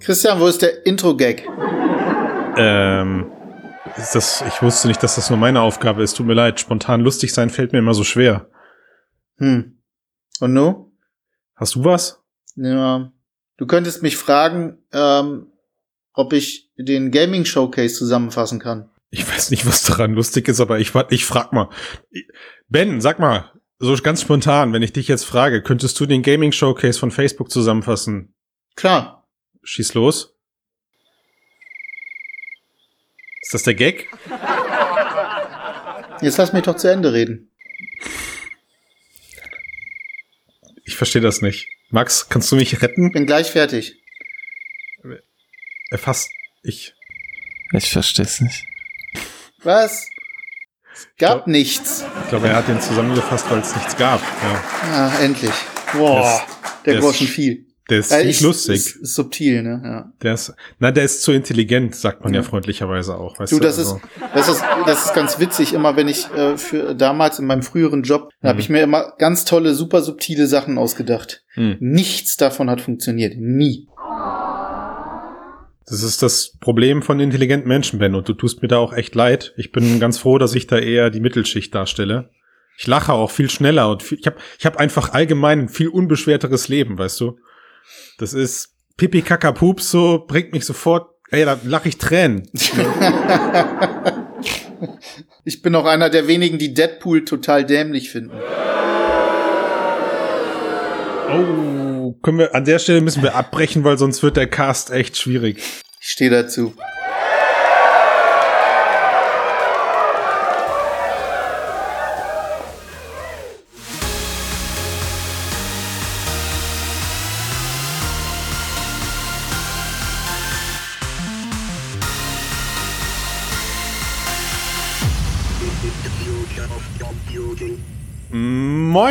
Christian, wo ist der Intro-Gag? Ähm, ist das, ich wusste nicht, dass das nur meine Aufgabe ist. Tut mir leid. Spontan lustig sein fällt mir immer so schwer. Hm. Und nu? Hast du was? Ja. Du könntest mich fragen, ähm, ob ich den Gaming Showcase zusammenfassen kann. Ich weiß nicht, was daran lustig ist, aber ich, ich frag mal. Ben, sag mal, so ganz spontan, wenn ich dich jetzt frage, könntest du den Gaming Showcase von Facebook zusammenfassen? Klar. Schieß los. Ist das der Gag? Jetzt lass mich doch zu Ende reden. Ich verstehe das nicht. Max, kannst du mich retten? Bin gleich fertig. Erfasst ich. Ich verstehe es nicht. Was? Es gab glaub, nichts. Ich glaube, er hat den zusammengefasst, weil es nichts gab. Ja, ah, endlich. Boah, der, der Groschen viel. Der ist äh, nicht lustig. Ist, ist subtil, ne? Ja. Der ist, na, der ist zu intelligent, sagt man ja, ja freundlicherweise auch. Weißt du, das du, also. ist, das ist, das ist ganz witzig. Immer wenn ich äh, für damals in meinem früheren Job, mhm. habe ich mir immer ganz tolle, super subtile Sachen ausgedacht. Mhm. Nichts davon hat funktioniert, nie. Das ist das Problem von intelligenten Menschen, Ben, und du tust mir da auch echt leid. Ich bin ganz froh, dass ich da eher die Mittelschicht darstelle. Ich lache auch viel schneller und viel, ich habe ich hab einfach allgemein ein viel unbeschwerteres Leben, weißt du? Das ist Pipi Kaka Pups so, bringt mich sofort, ey, da lache ich Tränen. ich bin auch einer der wenigen, die Deadpool total dämlich finden. Oh, können wir, an der Stelle müssen wir abbrechen, weil sonst wird der Cast echt schwierig. Ich stehe dazu.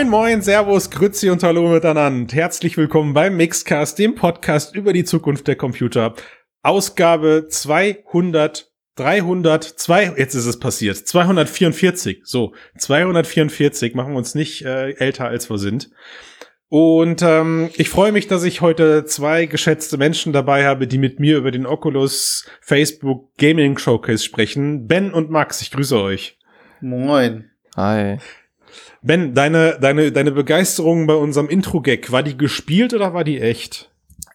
Moin, moin, Servus, Grüezi und Hallo miteinander. Herzlich willkommen beim Mixcast, dem Podcast über die Zukunft der Computer. Ausgabe 200, 300, 2, jetzt ist es passiert, 244. So, 244, machen wir uns nicht äh, älter als wir sind. Und ähm, ich freue mich, dass ich heute zwei geschätzte Menschen dabei habe, die mit mir über den Oculus Facebook Gaming Showcase sprechen. Ben und Max, ich grüße euch. Moin. Hi. Ben, deine, deine, deine Begeisterung bei unserem Intro-Gag, war die gespielt oder war die echt?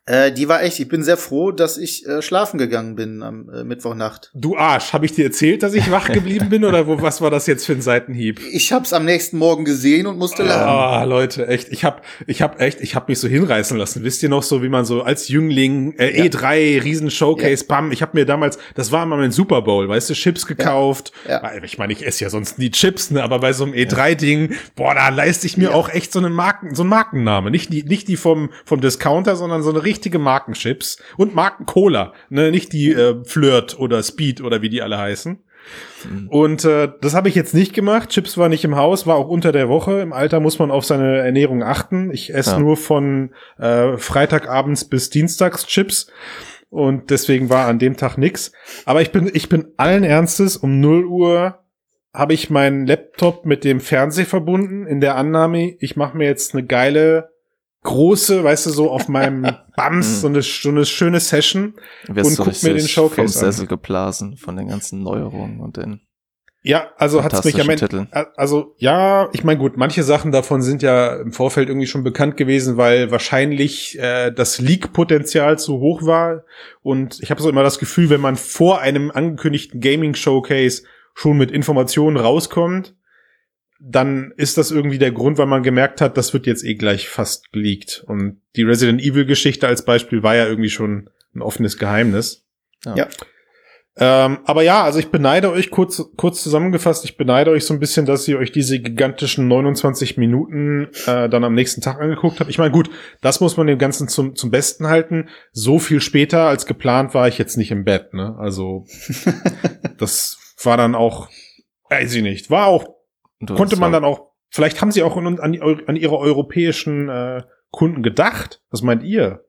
Äh, die war echt. Ich bin sehr froh, dass ich äh, schlafen gegangen bin am äh, Mittwochnacht. Du Arsch, habe ich dir erzählt, dass ich wach geblieben bin oder wo, was war das jetzt für ein Seitenhieb? Ich hab's am nächsten Morgen gesehen und musste lachen. Ah, Leute, echt. Ich hab, ich hab echt, ich hab mich so hinreißen lassen. Wisst ihr noch so, wie man so als Jüngling äh, ja. E3 Riesen Showcase, ja. bam. Ich habe mir damals, das war mal mein Super Bowl, weißt du, Chips gekauft. Ja. ja. Ich meine, ich esse ja sonst nie Chips, ne, aber bei so einem E3-Ding, boah, da leiste ich mir auch echt so einen Marken, so einen Markenname, nicht die, nicht die vom vom Discounter, sondern so eine richtige Markenchips und Marken-Cola, ne? nicht die äh, Flirt oder Speed oder wie die alle heißen. Mhm. Und äh, das habe ich jetzt nicht gemacht. Chips war nicht im Haus, war auch unter der Woche. Im Alter muss man auf seine Ernährung achten. Ich esse ja. nur von äh, Freitagabends bis Dienstags Chips und deswegen war an dem Tag nix. Aber ich bin, ich bin allen Ernstes um 0 Uhr habe ich meinen Laptop mit dem Fernseher verbunden in der Annahme, ich mache mir jetzt eine geile große, weißt du, so auf meinem Bams, so eine, so eine schöne Session und guck mir den Showcase vom Sessel geblasen von den ganzen Neuerungen und den ja, also hat's mich am Ende, also ja, ich meine gut, manche Sachen davon sind ja im Vorfeld irgendwie schon bekannt gewesen, weil wahrscheinlich äh, das Leak-Potenzial zu hoch war. Und ich habe so immer das Gefühl, wenn man vor einem angekündigten Gaming-Showcase schon mit Informationen rauskommt, dann ist das irgendwie der Grund, weil man gemerkt hat, das wird jetzt eh gleich fast geleakt. Und die Resident Evil Geschichte als Beispiel war ja irgendwie schon ein offenes Geheimnis. Ja. ja. Ähm, aber ja, also ich beneide euch kurz, kurz zusammengefasst, ich beneide euch so ein bisschen, dass ihr euch diese gigantischen 29 Minuten äh, dann am nächsten Tag angeguckt habt. Ich meine, gut, das muss man dem Ganzen zum, zum Besten halten. So viel später als geplant war ich jetzt nicht im Bett, ne? Also das war dann auch, weiß ich nicht, war auch Konnte man dann auch, vielleicht haben sie auch an, an, an ihre europäischen äh, Kunden gedacht. Was meint ihr?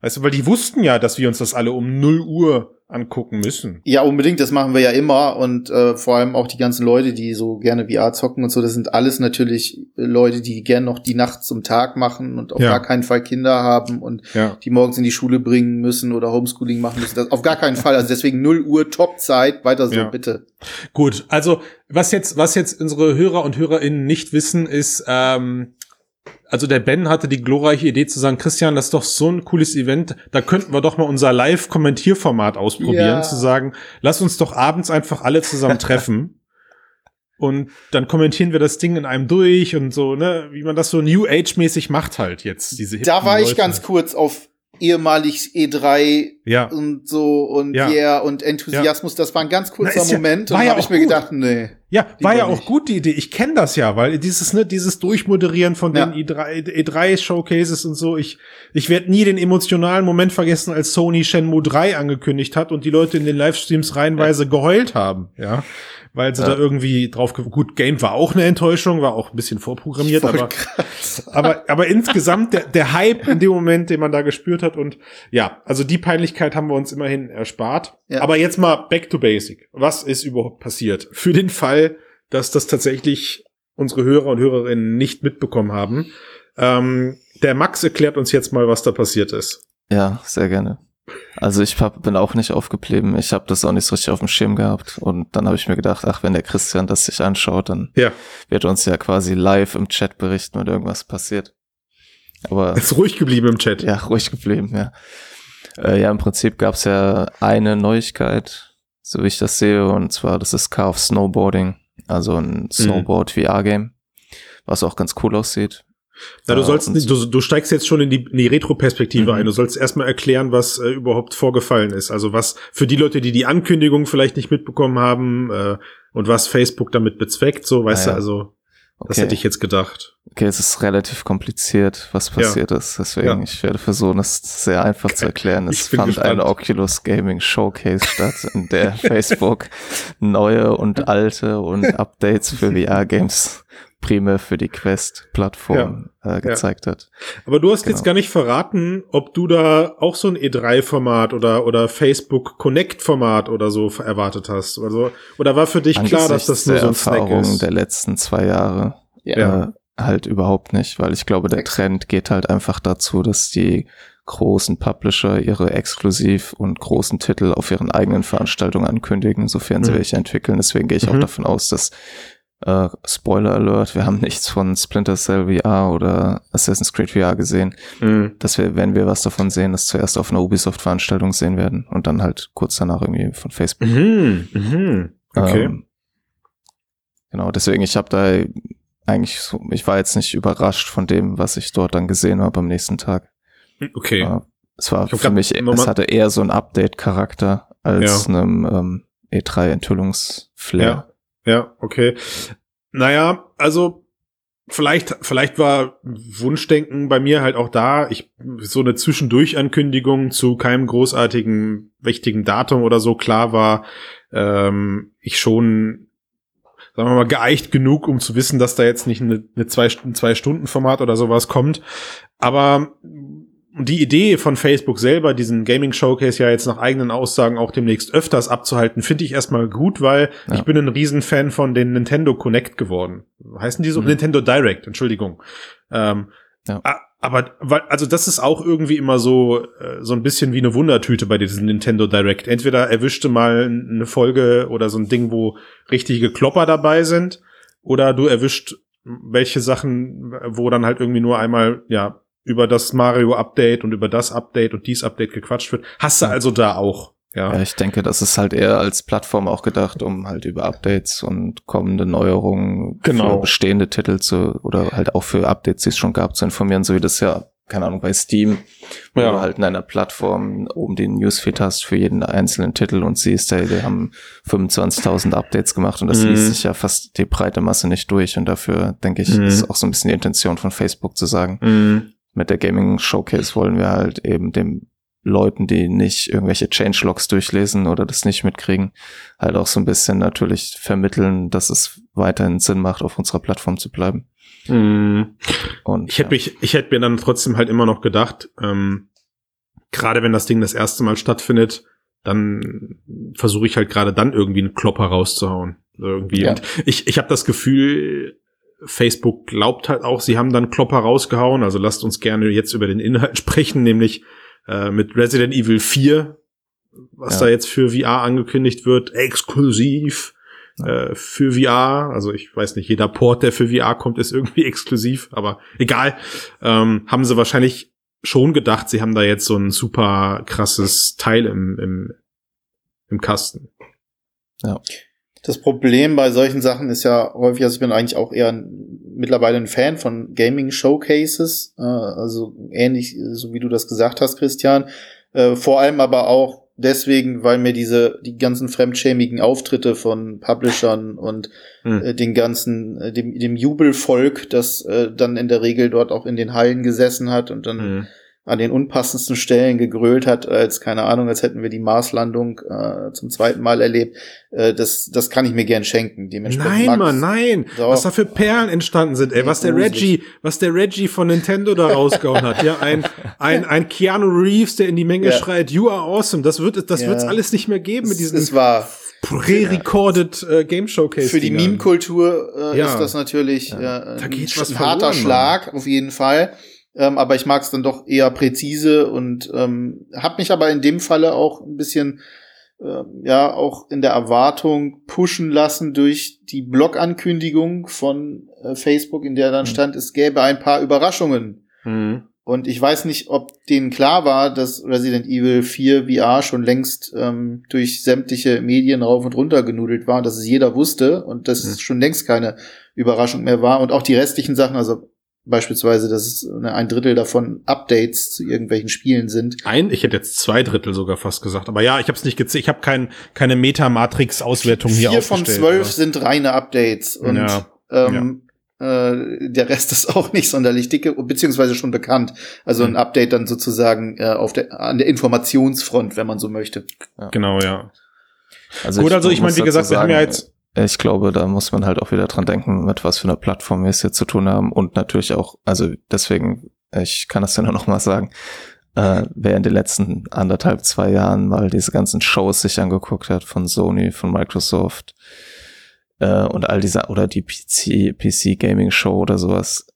Weißt du, weil die wussten ja, dass wir uns das alle um 0 Uhr angucken müssen. Ja, unbedingt, das machen wir ja immer und äh, vor allem auch die ganzen Leute, die so gerne VR zocken und so, das sind alles natürlich Leute, die gerne noch die Nacht zum Tag machen und auf ja. gar keinen Fall Kinder haben und ja. die morgens in die Schule bringen müssen oder Homeschooling machen müssen. Das auf gar keinen Fall. Also deswegen 0 Uhr Topzeit, weiter so, ja. bitte. Gut, also was jetzt, was jetzt unsere Hörer und HörerInnen nicht wissen, ist, ähm, also der Ben hatte die glorreiche Idee zu sagen, Christian, das ist doch so ein cooles Event, da könnten wir doch mal unser Live-Kommentierformat ausprobieren, ja. zu sagen, lass uns doch abends einfach alle zusammen treffen. und dann kommentieren wir das Ding in einem durch und so, ne, wie man das so New Age-mäßig macht halt jetzt, diese Da war ich ganz kurz auf ehemalig E3 ja. und so und ja. yeah und Enthusiasmus, ja. das war ein ganz kurzer Na, Moment ja, und da habe ich mir gedacht, nee. Ja, war ja auch nicht. gut die Idee. Ich kenne das ja, weil dieses ne dieses Durchmoderieren von den E3 E3 Showcases und so, ich ich werde nie den emotionalen Moment vergessen, als Sony Shenmue 3 angekündigt hat und die Leute in den Livestreams reihenweise geheult haben, ja weil sie ja. da irgendwie drauf gut Game war auch eine Enttäuschung, war auch ein bisschen vorprogrammiert, aber, aber aber insgesamt der der Hype in dem Moment, den man da gespürt hat und ja, also die Peinlichkeit haben wir uns immerhin erspart. Ja. Aber jetzt mal back to basic. Was ist überhaupt passiert? Für den Fall, dass das tatsächlich unsere Hörer und Hörerinnen nicht mitbekommen haben. Ähm, der Max erklärt uns jetzt mal, was da passiert ist. Ja, sehr gerne. Also ich hab, bin auch nicht aufgeblieben. Ich habe das auch nicht so richtig auf dem Schirm gehabt. Und dann habe ich mir gedacht, ach, wenn der Christian das sich anschaut, dann ja. wird uns ja quasi live im Chat berichten, wenn irgendwas passiert. Aber ist ruhig geblieben im Chat. Ja, ruhig geblieben, ja. Äh, ja, im Prinzip gab es ja eine Neuigkeit, so wie ich das sehe, und zwar das ist Car of Snowboarding, also ein mhm. Snowboard-VR-Game, was auch ganz cool aussieht. Ja, du sollst, du, du steigst jetzt schon in die, in die Retro-Perspektive mhm. ein. Du sollst erstmal erklären, was äh, überhaupt vorgefallen ist. Also was für die Leute, die die Ankündigung vielleicht nicht mitbekommen haben äh, und was Facebook damit bezweckt, so, weißt ah, ja. du, also okay. das hätte ich jetzt gedacht. Okay, es ist relativ kompliziert, was passiert ja. ist. Deswegen, ja. ich werde versuchen, es sehr einfach okay. zu erklären. Es fand gespannt. eine Oculus Gaming Showcase statt, in der Facebook neue und alte und Updates für VR-Games primär für die Quest-Plattform ja, äh, gezeigt ja. hat. Aber du hast genau. jetzt gar nicht verraten, ob du da auch so ein E3-Format oder, oder Facebook Connect-Format oder so erwartet hast. Also, oder war für dich Angesichts klar, dass das nur so ein Snack ist? der letzten zwei Jahre ja. äh, halt überhaupt nicht, weil ich glaube, der Trend geht halt einfach dazu, dass die großen Publisher ihre exklusiv und großen Titel auf ihren eigenen Veranstaltungen ankündigen, sofern sie mhm. welche entwickeln. Deswegen gehe ich mhm. auch davon aus, dass äh, Spoiler Alert, wir haben nichts von Splinter Cell VR oder Assassin's Creed VR gesehen. Mhm. Dass wir, wenn wir was davon sehen, das zuerst auf einer Ubisoft-Veranstaltung sehen werden und dann halt kurz danach irgendwie von Facebook. Mhm. Mhm. Okay. Ähm, genau, deswegen, ich habe da eigentlich so, ich war jetzt nicht überrascht von dem, was ich dort dann gesehen habe am nächsten Tag. Okay. Äh, es war für mich, es hatte eher so einen Update-Charakter als ja. einem ähm, E3-Enthüllungsflair. Ja. Ja, okay. Naja, also vielleicht, vielleicht war Wunschdenken bei mir halt auch da. Ich, so eine Zwischendurch-Ankündigung zu keinem großartigen, wichtigen Datum oder so klar war, ähm, ich schon, sagen wir mal, geeicht genug, um zu wissen, dass da jetzt nicht eine, eine zwei, ein Zwei-Stunden-Format oder sowas kommt. Aber die Idee von Facebook selber, diesen Gaming Showcase ja jetzt nach eigenen Aussagen auch demnächst öfters abzuhalten, finde ich erstmal gut, weil ja. ich bin ein Riesenfan von den Nintendo Connect geworden. Heißen die so? Mhm. Nintendo Direct, Entschuldigung. Ähm, ja. Aber weil, also das ist auch irgendwie immer so äh, so ein bisschen wie eine Wundertüte bei diesem Nintendo Direct. Entweder erwischte mal eine Folge oder so ein Ding, wo richtige Klopper dabei sind, oder du erwischt welche Sachen, wo dann halt irgendwie nur einmal ja über das Mario-Update und über das Update und dies Update gequatscht wird. Hast du also da auch. Ja. ja, ich denke, das ist halt eher als Plattform auch gedacht, um halt über Updates und kommende Neuerungen genau. für bestehende Titel zu oder halt auch für Updates, die es schon gab, zu informieren, so wie das ja, keine Ahnung, bei Steam, wo ja. du halt in einer Plattform oben den Newsfeed hast für jeden einzelnen Titel und siehst, hey, die haben 25.000 Updates gemacht und das mhm. liest sich ja fast die breite Masse nicht durch und dafür, denke ich, mhm. ist auch so ein bisschen die Intention von Facebook zu sagen, mhm mit der Gaming Showcase wollen wir halt eben dem Leuten, die nicht irgendwelche Changelogs durchlesen oder das nicht mitkriegen, halt auch so ein bisschen natürlich vermitteln, dass es weiterhin Sinn macht, auf unserer Plattform zu bleiben. Mm. Und, ich hätte ja. mich, ich hätte mir dann trotzdem halt immer noch gedacht, ähm, gerade wenn das Ding das erste Mal stattfindet, dann versuche ich halt gerade dann irgendwie einen Klopper rauszuhauen. Irgendwie. Ja. Und ich, ich habe das Gefühl, Facebook glaubt halt auch, sie haben dann Klopper rausgehauen. Also lasst uns gerne jetzt über den Inhalt sprechen, nämlich äh, mit Resident Evil 4, was ja. da jetzt für VR angekündigt wird, exklusiv äh, für VR. Also ich weiß nicht, jeder Port, der für VR kommt, ist irgendwie exklusiv, aber egal. Ähm, haben sie wahrscheinlich schon gedacht, sie haben da jetzt so ein super krasses Teil im, im, im Kasten. Ja. Das Problem bei solchen Sachen ist ja häufig, also ich bin eigentlich auch eher mittlerweile ein Fan von Gaming Showcases, äh, also ähnlich, so wie du das gesagt hast, Christian. Äh, vor allem aber auch deswegen, weil mir diese, die ganzen fremdschämigen Auftritte von Publishern und hm. äh, den ganzen, äh, dem, dem Jubelvolk, das äh, dann in der Regel dort auch in den Hallen gesessen hat und dann hm an den unpassendsten Stellen gegrölt hat, als, keine Ahnung, als hätten wir die Marslandung äh, zum zweiten Mal erlebt. Äh, das, das kann ich mir gern schenken. Dementsprechend nein, Mann, nein. Was da für Perlen entstanden sind, ey. Was der Reggie, was der Reggie von Nintendo da rausgehauen hat. Ja, ein, ein, ein Keanu Reeves, der in die Menge ja. schreit, you are awesome. Das wird, das ja. wird's alles nicht mehr geben mit diesen. Es war pre-recorded äh, Game Showcase. Für die Meme-Kultur äh, ja. ist das natürlich ja. äh, ein, ein harter Schlag, auf jeden Fall ähm, aber ich mag es dann doch eher präzise und ähm, habe mich aber in dem Falle auch ein bisschen äh, ja auch in der Erwartung pushen lassen durch die Blog-Ankündigung von äh, Facebook, in der dann mhm. stand, es gäbe ein paar Überraschungen. Mhm. Und ich weiß nicht, ob denen klar war, dass Resident Evil 4 VR schon längst ähm, durch sämtliche Medien rauf und runter genudelt war, dass es jeder wusste und dass mhm. es schon längst keine Überraschung mehr war. Und auch die restlichen Sachen, also Beispielsweise, dass es ein Drittel davon Updates zu irgendwelchen Spielen sind. Ein, ich hätte jetzt zwei Drittel sogar fast gesagt. Aber ja, ich habe es nicht gezählt. Ich habe kein, keine Metamatrix-Auswertung hier aufgestellt. Vier von zwölf sind reine Updates. Und ja, ähm, ja. Äh, der Rest ist auch nicht sonderlich dicke, beziehungsweise schon bekannt. Also ein mhm. Update dann sozusagen äh, auf der, an der Informationsfront, wenn man so möchte. Ja. Genau, ja. Also Gut, also ich meine, wie gesagt, sagen, wir haben ja jetzt ich glaube, da muss man halt auch wieder dran denken, mit was für einer Plattform wir es hier zu tun haben und natürlich auch, also deswegen, ich kann das ja nur noch mal sagen, äh, wer in den letzten anderthalb, zwei Jahren mal diese ganzen Shows sich angeguckt hat von Sony, von Microsoft äh, und all diese, oder die PC, PC Gaming Show oder sowas,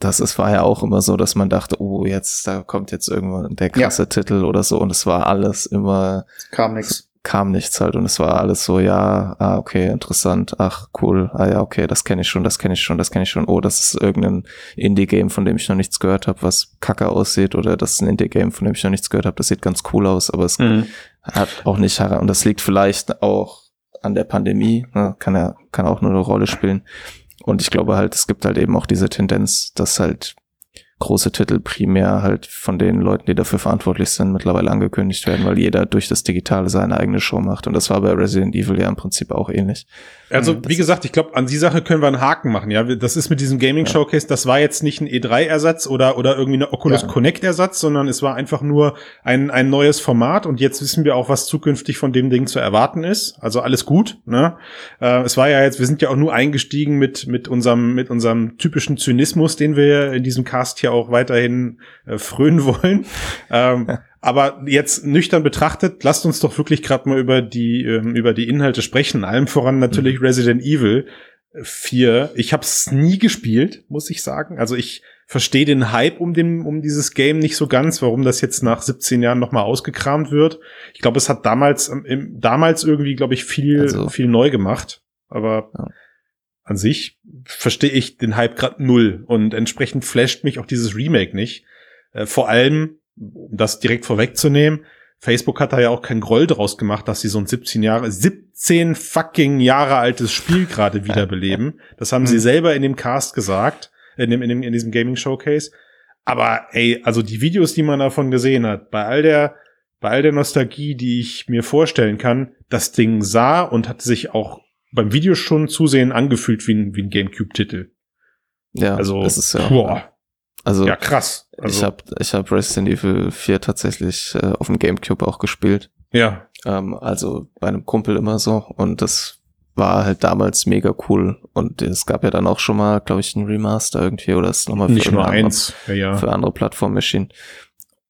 das ist, war ja auch immer so, dass man dachte, oh, jetzt, da kommt jetzt irgendwann der krasse ja. Titel oder so und es war alles immer. Kam nichts kam nichts halt und es war alles so, ja, ah, okay, interessant, ach, cool, ah ja, okay, das kenne ich schon, das kenne ich schon, das kenne ich schon, oh, das ist irgendein Indie-Game, von dem ich noch nichts gehört habe, was kacke aussieht oder das ist ein Indie-Game, von dem ich noch nichts gehört habe, das sieht ganz cool aus, aber es mhm. hat auch nicht, und das liegt vielleicht auch an der Pandemie, ne, kann ja, kann auch nur eine Rolle spielen und ich glaube halt, es gibt halt eben auch diese Tendenz, dass halt große Titel primär halt von den Leuten, die dafür verantwortlich sind, mittlerweile angekündigt werden, weil jeder durch das Digitale seine eigene Show macht. Und das war bei Resident Evil ja im Prinzip auch ähnlich. Also, das wie gesagt, ich glaube, an die Sache können wir einen Haken machen, ja. Das ist mit diesem Gaming Showcase, das war jetzt nicht ein E3-Ersatz oder, oder irgendwie eine Oculus ja. Connect-Ersatz, sondern es war einfach nur ein, ein neues Format und jetzt wissen wir auch, was zukünftig von dem Ding zu erwarten ist. Also alles gut, ne? Äh, es war ja jetzt, wir sind ja auch nur eingestiegen mit, mit unserem, mit unserem typischen Zynismus, den wir in diesem Cast hier auch weiterhin äh, frönen wollen. ähm, aber jetzt nüchtern betrachtet, lasst uns doch wirklich gerade mal über die ähm, über die Inhalte sprechen. Allem voran natürlich mhm. Resident Evil 4. Ich habe es nie gespielt, muss ich sagen. Also ich verstehe den Hype um dem um dieses Game nicht so ganz, warum das jetzt nach 17 Jahren noch mal ausgekramt wird. Ich glaube, es hat damals ähm, im, damals irgendwie, glaube ich, viel also, viel neu gemacht. Aber ja. an sich verstehe ich den Hype gerade null und entsprechend flasht mich auch dieses Remake nicht. Äh, vor allem um das direkt vorwegzunehmen, Facebook hat da ja auch kein Groll draus gemacht, dass sie so ein 17 Jahre, 17 fucking Jahre altes Spiel gerade wiederbeleben. Das haben sie mhm. selber in dem Cast gesagt, in dem, in dem, in diesem Gaming Showcase. Aber ey, also die Videos, die man davon gesehen hat, bei all der, bei all der Nostalgie, die ich mir vorstellen kann, das Ding sah und hat sich auch beim Video schon zusehen angefühlt wie ein, wie ein Gamecube-Titel. Ja, also, das ist ja, boah. Also ja, krass. Also, ich habe ich hab Resident Evil 4 tatsächlich äh, auf dem GameCube auch gespielt. Ja. Ähm, also bei einem Kumpel immer so und das war halt damals mega cool und es gab ja dann auch schon mal, glaube ich, ein Remaster irgendwie oder ist nochmal für, Nicht nur eins. Ja, ja. für andere Plattformen erschienen.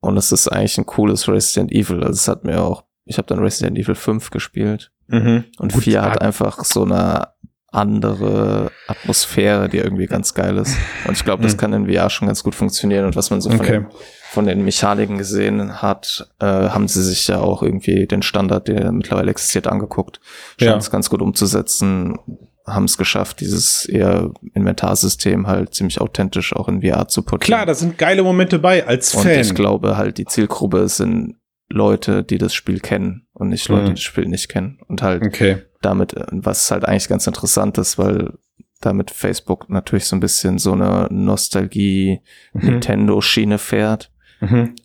Und es ist eigentlich ein cooles Resident Evil. Also es hat mir auch, ich habe dann Resident Evil 5 gespielt. Mhm. Und Gut, 4 hat einfach so eine andere Atmosphäre, die irgendwie ganz geil ist. Und ich glaube, das mhm. kann in VR schon ganz gut funktionieren. Und was man so von, okay. den, von den Mechaniken gesehen hat, äh, haben sie sich ja auch irgendwie den Standard, der mittlerweile existiert, angeguckt. Scheint ja. es ganz gut umzusetzen, haben es geschafft, dieses eher Inventarsystem halt ziemlich authentisch auch in VR zu portieren. Klar, da sind geile Momente bei als Fan. Und ich glaube halt, die Zielgruppe sind Leute, die das Spiel kennen und nicht Leute, mhm. die das Spiel nicht kennen. Und halt okay. Damit, was halt eigentlich ganz interessant ist, weil damit Facebook natürlich so ein bisschen so eine Nostalgie-Nintendo-Schiene mhm. fährt. Mhm.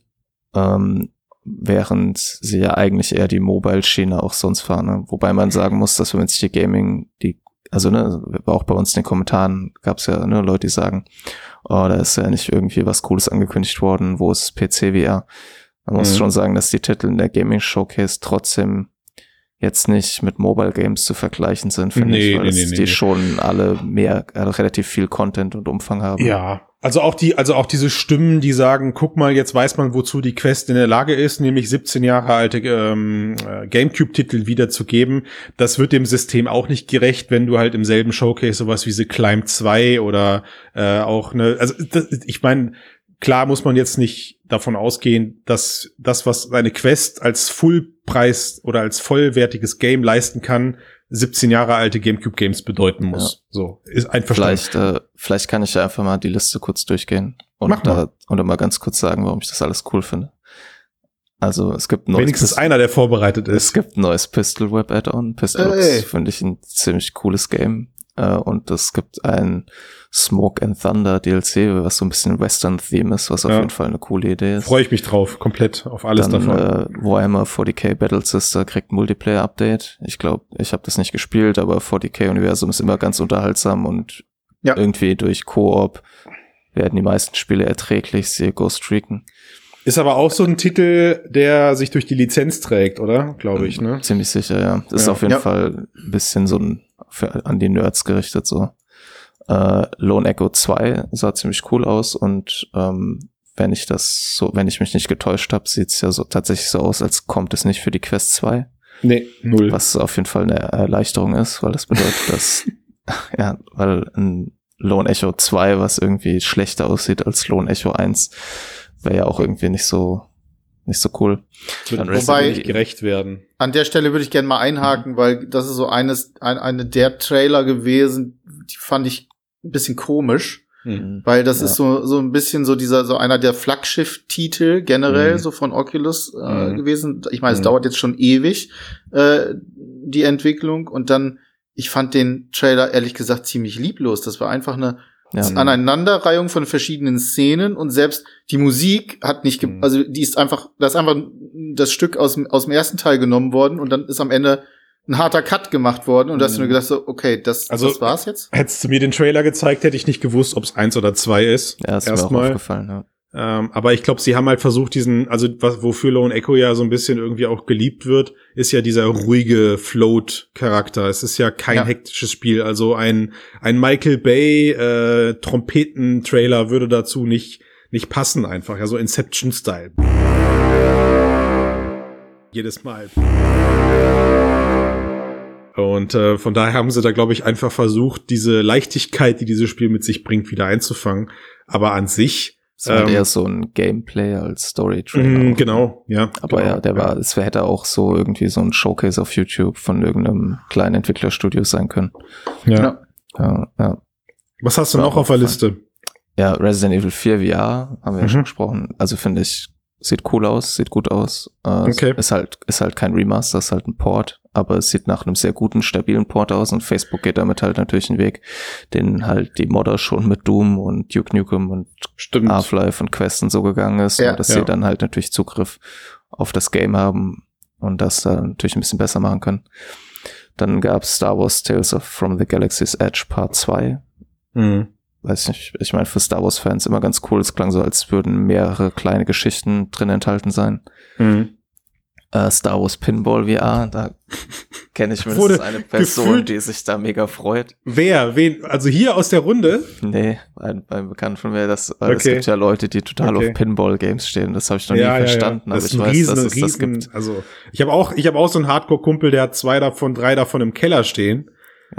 Ähm, während sie ja eigentlich eher die Mobile-Schiene auch sonst fahren. Ne? Wobei man sagen muss, dass wenn sich die Gaming, die, also ne, auch bei uns in den Kommentaren gab es ja ne, Leute, die sagen, oh, da ist ja nicht irgendwie was Cooles angekündigt worden, wo ist PC VR? Man muss mhm. schon sagen, dass die Titel in der Gaming Showcase trotzdem jetzt nicht mit Mobile Games zu vergleichen sind, finde nee, ich, weil nee, nee, die nee. schon alle mehr, also relativ viel Content und Umfang haben. Ja, also auch die, also auch diese Stimmen, die sagen, guck mal, jetzt weiß man, wozu die Quest in der Lage ist, nämlich 17 Jahre alte ähm, äh, GameCube-Titel wiederzugeben. Das wird dem System auch nicht gerecht, wenn du halt im selben Showcase sowas wie The Climb 2 oder äh, auch ne, also das, ich meine, Klar muss man jetzt nicht davon ausgehen, dass das, was eine Quest als Fullpreis oder als vollwertiges Game leisten kann, 17 Jahre alte GameCube Games bedeuten muss. Ja. So, ist einverstanden. Vielleicht, äh, vielleicht kann ich ja einfach mal die Liste kurz durchgehen und Mach mal. da und mal ganz kurz sagen, warum ich das alles cool finde. Also es gibt neues wenigstens Pist einer, der vorbereitet ist. Es gibt ein neues Pistol Web Add-on. Pistol hey. finde ich ein ziemlich cooles Game. Äh, und es gibt ein Smoke and Thunder DLC, was so ein bisschen Western-Theme ist, was auf jeden Fall eine coole Idee ist. Freue ich mich drauf, komplett auf alles Dann, davon. Äh, Warhammer 40k Battle Sister kriegt Multiplayer-Update. Ich glaube, ich habe das nicht gespielt, aber 40k-Universum ist immer ganz unterhaltsam und ja. irgendwie durch Koop werden die meisten Spiele erträglich, sehe Ghost Recon. Ist aber auch so ein Titel, der sich durch die Lizenz trägt, oder? Glaube ich, ne? Ziemlich sicher, ja. Das ja. ist auf jeden ja. Fall ein bisschen so ein für, an die Nerds gerichtet so. Äh, Lone Echo 2 sah ziemlich cool aus und ähm, wenn ich das so, wenn ich mich nicht getäuscht habe, sieht es ja so tatsächlich so aus, als kommt es nicht für die Quest 2. Nee, null. Was auf jeden Fall eine Erleichterung ist, weil das bedeutet, dass, ja, weil ein Lone Echo 2, was irgendwie schlechter aussieht als Lone Echo 1, wäre ja auch irgendwie nicht so nicht so cool. Dann Wobei nicht gerecht werden. An der Stelle würde ich gerne mal einhaken, mhm. weil das ist so eines ein, eine der Trailer gewesen, die fand ich ein bisschen komisch, mhm. weil das ja. ist so so ein bisschen so dieser so einer der Flaggschiff-Titel generell mhm. so von Oculus äh, mhm. gewesen. Ich meine, es mhm. dauert jetzt schon ewig äh, die Entwicklung und dann ich fand den Trailer ehrlich gesagt ziemlich lieblos. Das war einfach eine ja. Aneinanderreihung von verschiedenen Szenen und selbst die Musik hat nicht, mhm. also die ist einfach, da ist einfach das Stück aus, dem aus dem ersten Teil genommen worden und dann ist am Ende ein harter Cut gemacht worden und mhm. da hast du nur gedacht so, okay, das, also, das war's jetzt? Hättest du mir den Trailer gezeigt, hätte ich nicht gewusst, ob es eins oder zwei ist. Ja, ist Erstmal. mir auch aufgefallen, ja. Ähm, aber ich glaube, sie haben halt versucht, diesen, also was, wofür Lone Echo ja so ein bisschen irgendwie auch geliebt wird, ist ja dieser ruhige Float-Charakter. Es ist ja kein ja. hektisches Spiel. Also ein, ein Michael Bay äh, Trompeten-Trailer würde dazu nicht, nicht passen einfach. Ja, so Inception-Style. Jedes Mal. Und äh, von daher haben sie da, glaube ich, einfach versucht, diese Leichtigkeit, die dieses Spiel mit sich bringt, wieder einzufangen. Aber an sich es war ähm, eher so ein Gameplay als Story-Trailer. Mm, genau, ja. Aber genau, ja, der war, es hätte auch so irgendwie so ein Showcase auf YouTube von irgendeinem kleinen Entwicklerstudio sein können. Ja. Ja, ja. Was hast du noch auf der Liste? Ja, Resident Evil 4 VR, haben wir mhm. ja schon gesprochen. Also finde ich, sieht cool aus, sieht gut aus. Äh, okay. Ist halt, ist halt kein Remaster, ist halt ein Port, aber es sieht nach einem sehr guten, stabilen Port aus und Facebook geht damit halt natürlich einen Weg, den halt die Modder schon mit Doom und Duke Nukem und Half-Life und Quest und so gegangen ist, ja, dass ja. sie dann halt natürlich Zugriff auf das Game haben und das da natürlich ein bisschen besser machen können. Dann gab's Star Wars Tales of From the Galaxy's Edge Part 2. Mhm weiß nicht, ich meine, für Star Wars-Fans immer ganz cool. Es klang so, als würden mehrere kleine Geschichten drin enthalten sein. Mhm. Äh, Star Wars Pinball VR. Da kenne ich mindestens eine Person, die sich da mega freut. Wer? Wen? Also hier aus der Runde? Nee, ein, ein Bekannt von mir. Das, okay. Es gibt ja Leute, die total okay. auf Pinball-Games stehen. Das habe ich noch ja, nie ja, verstanden. Ja. Das aber ich weiß, riesen, dass es riesen, das gibt. Also ich habe auch, ich habe auch so einen Hardcore-Kumpel, der hat zwei davon, drei davon im Keller stehen.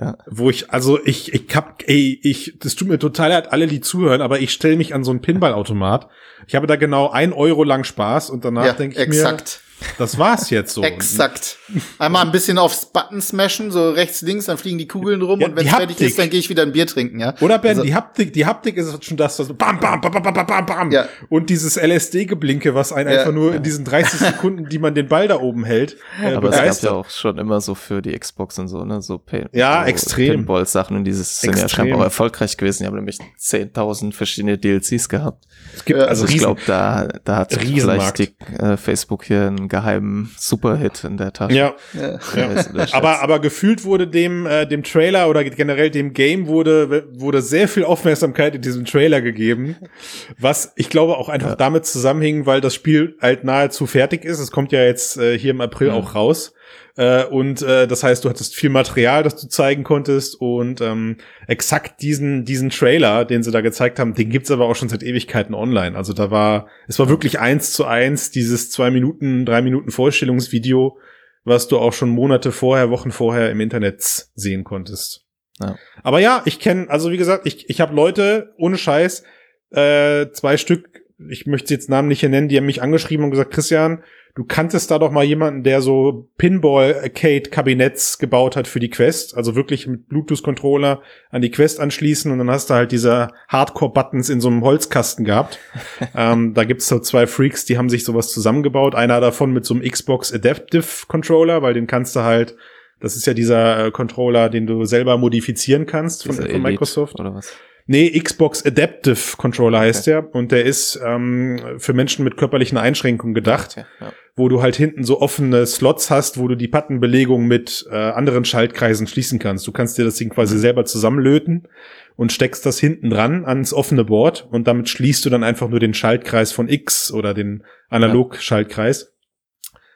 Ja. Wo ich, also ich, ich hab, ey, ich, das tut mir total leid, alle, die zuhören, aber ich stelle mich an so einen Pinballautomat. Ich habe da genau ein Euro lang Spaß und danach ja, denke ich exakt. Das war's jetzt so. Exakt. Einmal ein bisschen aufs Button smashen, so rechts, links, dann fliegen die Kugeln rum ja, und wenn es fertig ist, dann gehe ich wieder ein Bier trinken, ja. Oder Ben, also, die Haptik, die Haptik ist schon das, das bam, bam, bam, bam, bam, bam, bam. Ja. Und dieses LSD-Geblinke, was einen ja. einfach nur in diesen 30 Sekunden, die man den Ball da oben hält. Äh, Aber begeistert. es gab ja auch schon immer so für die Xbox und so, ne, so Pay Ja, so extrem. Pinball-Sachen und dieses sind extrem. ja scheinbar auch erfolgreich gewesen. Die haben nämlich 10.000 verschiedene DLCs gehabt. Es gibt, also, also ich glaube, da, da hat vielleicht die, äh, Facebook hier einen geheimen Superhit in der Tasche. Ja. ja. ja. aber, aber gefühlt wurde dem, äh, dem Trailer oder generell dem Game wurde, wurde sehr viel Aufmerksamkeit in diesem Trailer gegeben. Was ich glaube auch einfach ja. damit zusammenhing, weil das Spiel halt nahezu fertig ist. Es kommt ja jetzt äh, hier im April auch raus. Äh, und äh, das heißt, du hattest viel Material, das du zeigen konntest und ähm, exakt diesen diesen Trailer, den sie da gezeigt haben, den gibt's aber auch schon seit Ewigkeiten online. Also da war es war wirklich eins zu eins dieses zwei Minuten, drei Minuten Vorstellungsvideo, was du auch schon Monate vorher, Wochen vorher im Internet sehen konntest. Ja. Aber ja, ich kenne, also wie gesagt, ich ich habe Leute ohne Scheiß, äh, zwei Stück, ich möchte jetzt Namen nicht hier nennen, die haben mich angeschrieben und gesagt, Christian, Du kanntest da doch mal jemanden, der so Pinball-Arcade-Kabinetts gebaut hat für die Quest. Also wirklich mit Bluetooth-Controller an die Quest anschließen und dann hast du halt diese Hardcore-Buttons in so einem Holzkasten gehabt. ähm, da gibt's so zwei Freaks, die haben sich sowas zusammengebaut. Einer davon mit so einem Xbox Adaptive Controller, weil den kannst du halt das ist ja dieser äh, Controller, den du selber modifizieren kannst von, von Microsoft. Oder was? Nee, Xbox Adaptive Controller heißt okay. der und der ist ähm, für Menschen mit körperlichen Einschränkungen gedacht, okay, ja. wo du halt hinten so offene Slots hast, wo du die Buttonbelegung mit äh, anderen Schaltkreisen schließen kannst. Du kannst dir das Ding quasi mhm. selber zusammenlöten und steckst das hinten dran ans offene Board und damit schließt du dann einfach nur den Schaltkreis von X oder den Analog-Schaltkreis.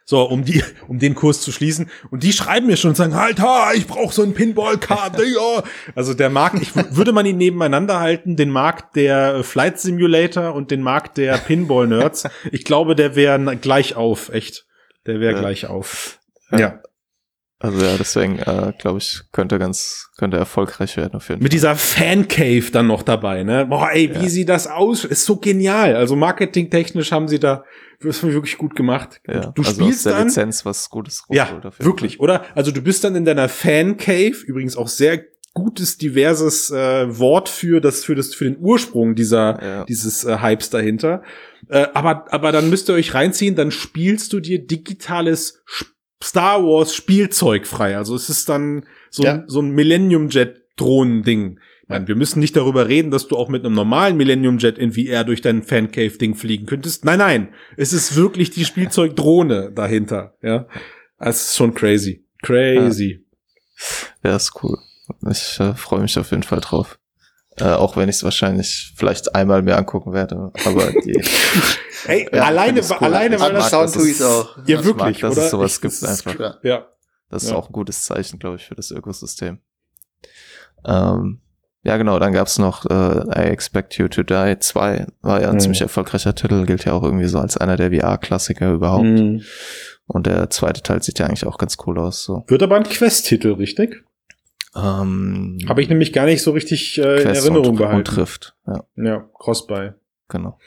So, um die, um den Kurs zu schließen. Und die schreiben mir schon und sagen, Alter, ich brauche so einen Pinball-Card, ja. Also der Markt, ich würde man ihn nebeneinander halten, den Markt der Flight Simulator und den Markt der Pinball-Nerds. Ich glaube, der wäre gleich auf, echt. Der wäre ja. gleich auf. Ja. ja. Also ja, deswegen äh, glaube ich, könnte ganz, könnte erfolgreich werden auf jeden Mit Fall. dieser Fan-Cave dann noch dabei, ne? Boah, ey, wie ja. sieht das aus? Ist so genial. Also marketingtechnisch haben sie da das wirklich gut gemacht. Ja, du also spielst aus der dann, Lizenz was Gutes Ja, wirklich, Fall. oder? Also du bist dann in deiner Fan Cave, übrigens auch sehr gutes diverses äh, Wort für das für das für den Ursprung dieser ja. dieses äh, Hypes dahinter. Äh, aber aber dann müsst ihr euch reinziehen, dann spielst du dir digitales Star Wars Spielzeug frei. Also es ist dann so, ja. so ein Millennium Jet Drohnen Ding. Meine, wir müssen nicht darüber reden, dass du auch mit einem normalen Millennium Jet in VR durch dein Fancave-Ding fliegen könntest. Nein, nein. Es ist wirklich die Spielzeugdrohne dahinter. Ja. Es ist schon crazy. Crazy. Ja, ist cool. Ich äh, freue mich auf jeden Fall drauf. Äh, auch wenn ich es wahrscheinlich vielleicht einmal mehr angucken werde. Aber die. Ey, ja, alleine, cool. alleine, weil das Sound tue ich auch. Ja, wirklich, mag, dass oder? es sowas gibt einfach. Ja. Das ist ja. auch ein gutes Zeichen, glaube ich, für das Ökosystem. Ähm, ja, genau, dann gab's noch äh, I Expect You to Die 2. War ja ein mhm. ziemlich erfolgreicher Titel, gilt ja auch irgendwie so als einer der VR-Klassiker überhaupt. Mhm. Und der zweite Teil sieht ja eigentlich auch ganz cool aus. So. Wird aber ein Quest-Titel, richtig? Ähm, Habe ich nämlich gar nicht so richtig äh, in Erinnerung und, behalten. Und trifft, ja. Ja, Crossbuy. Genau.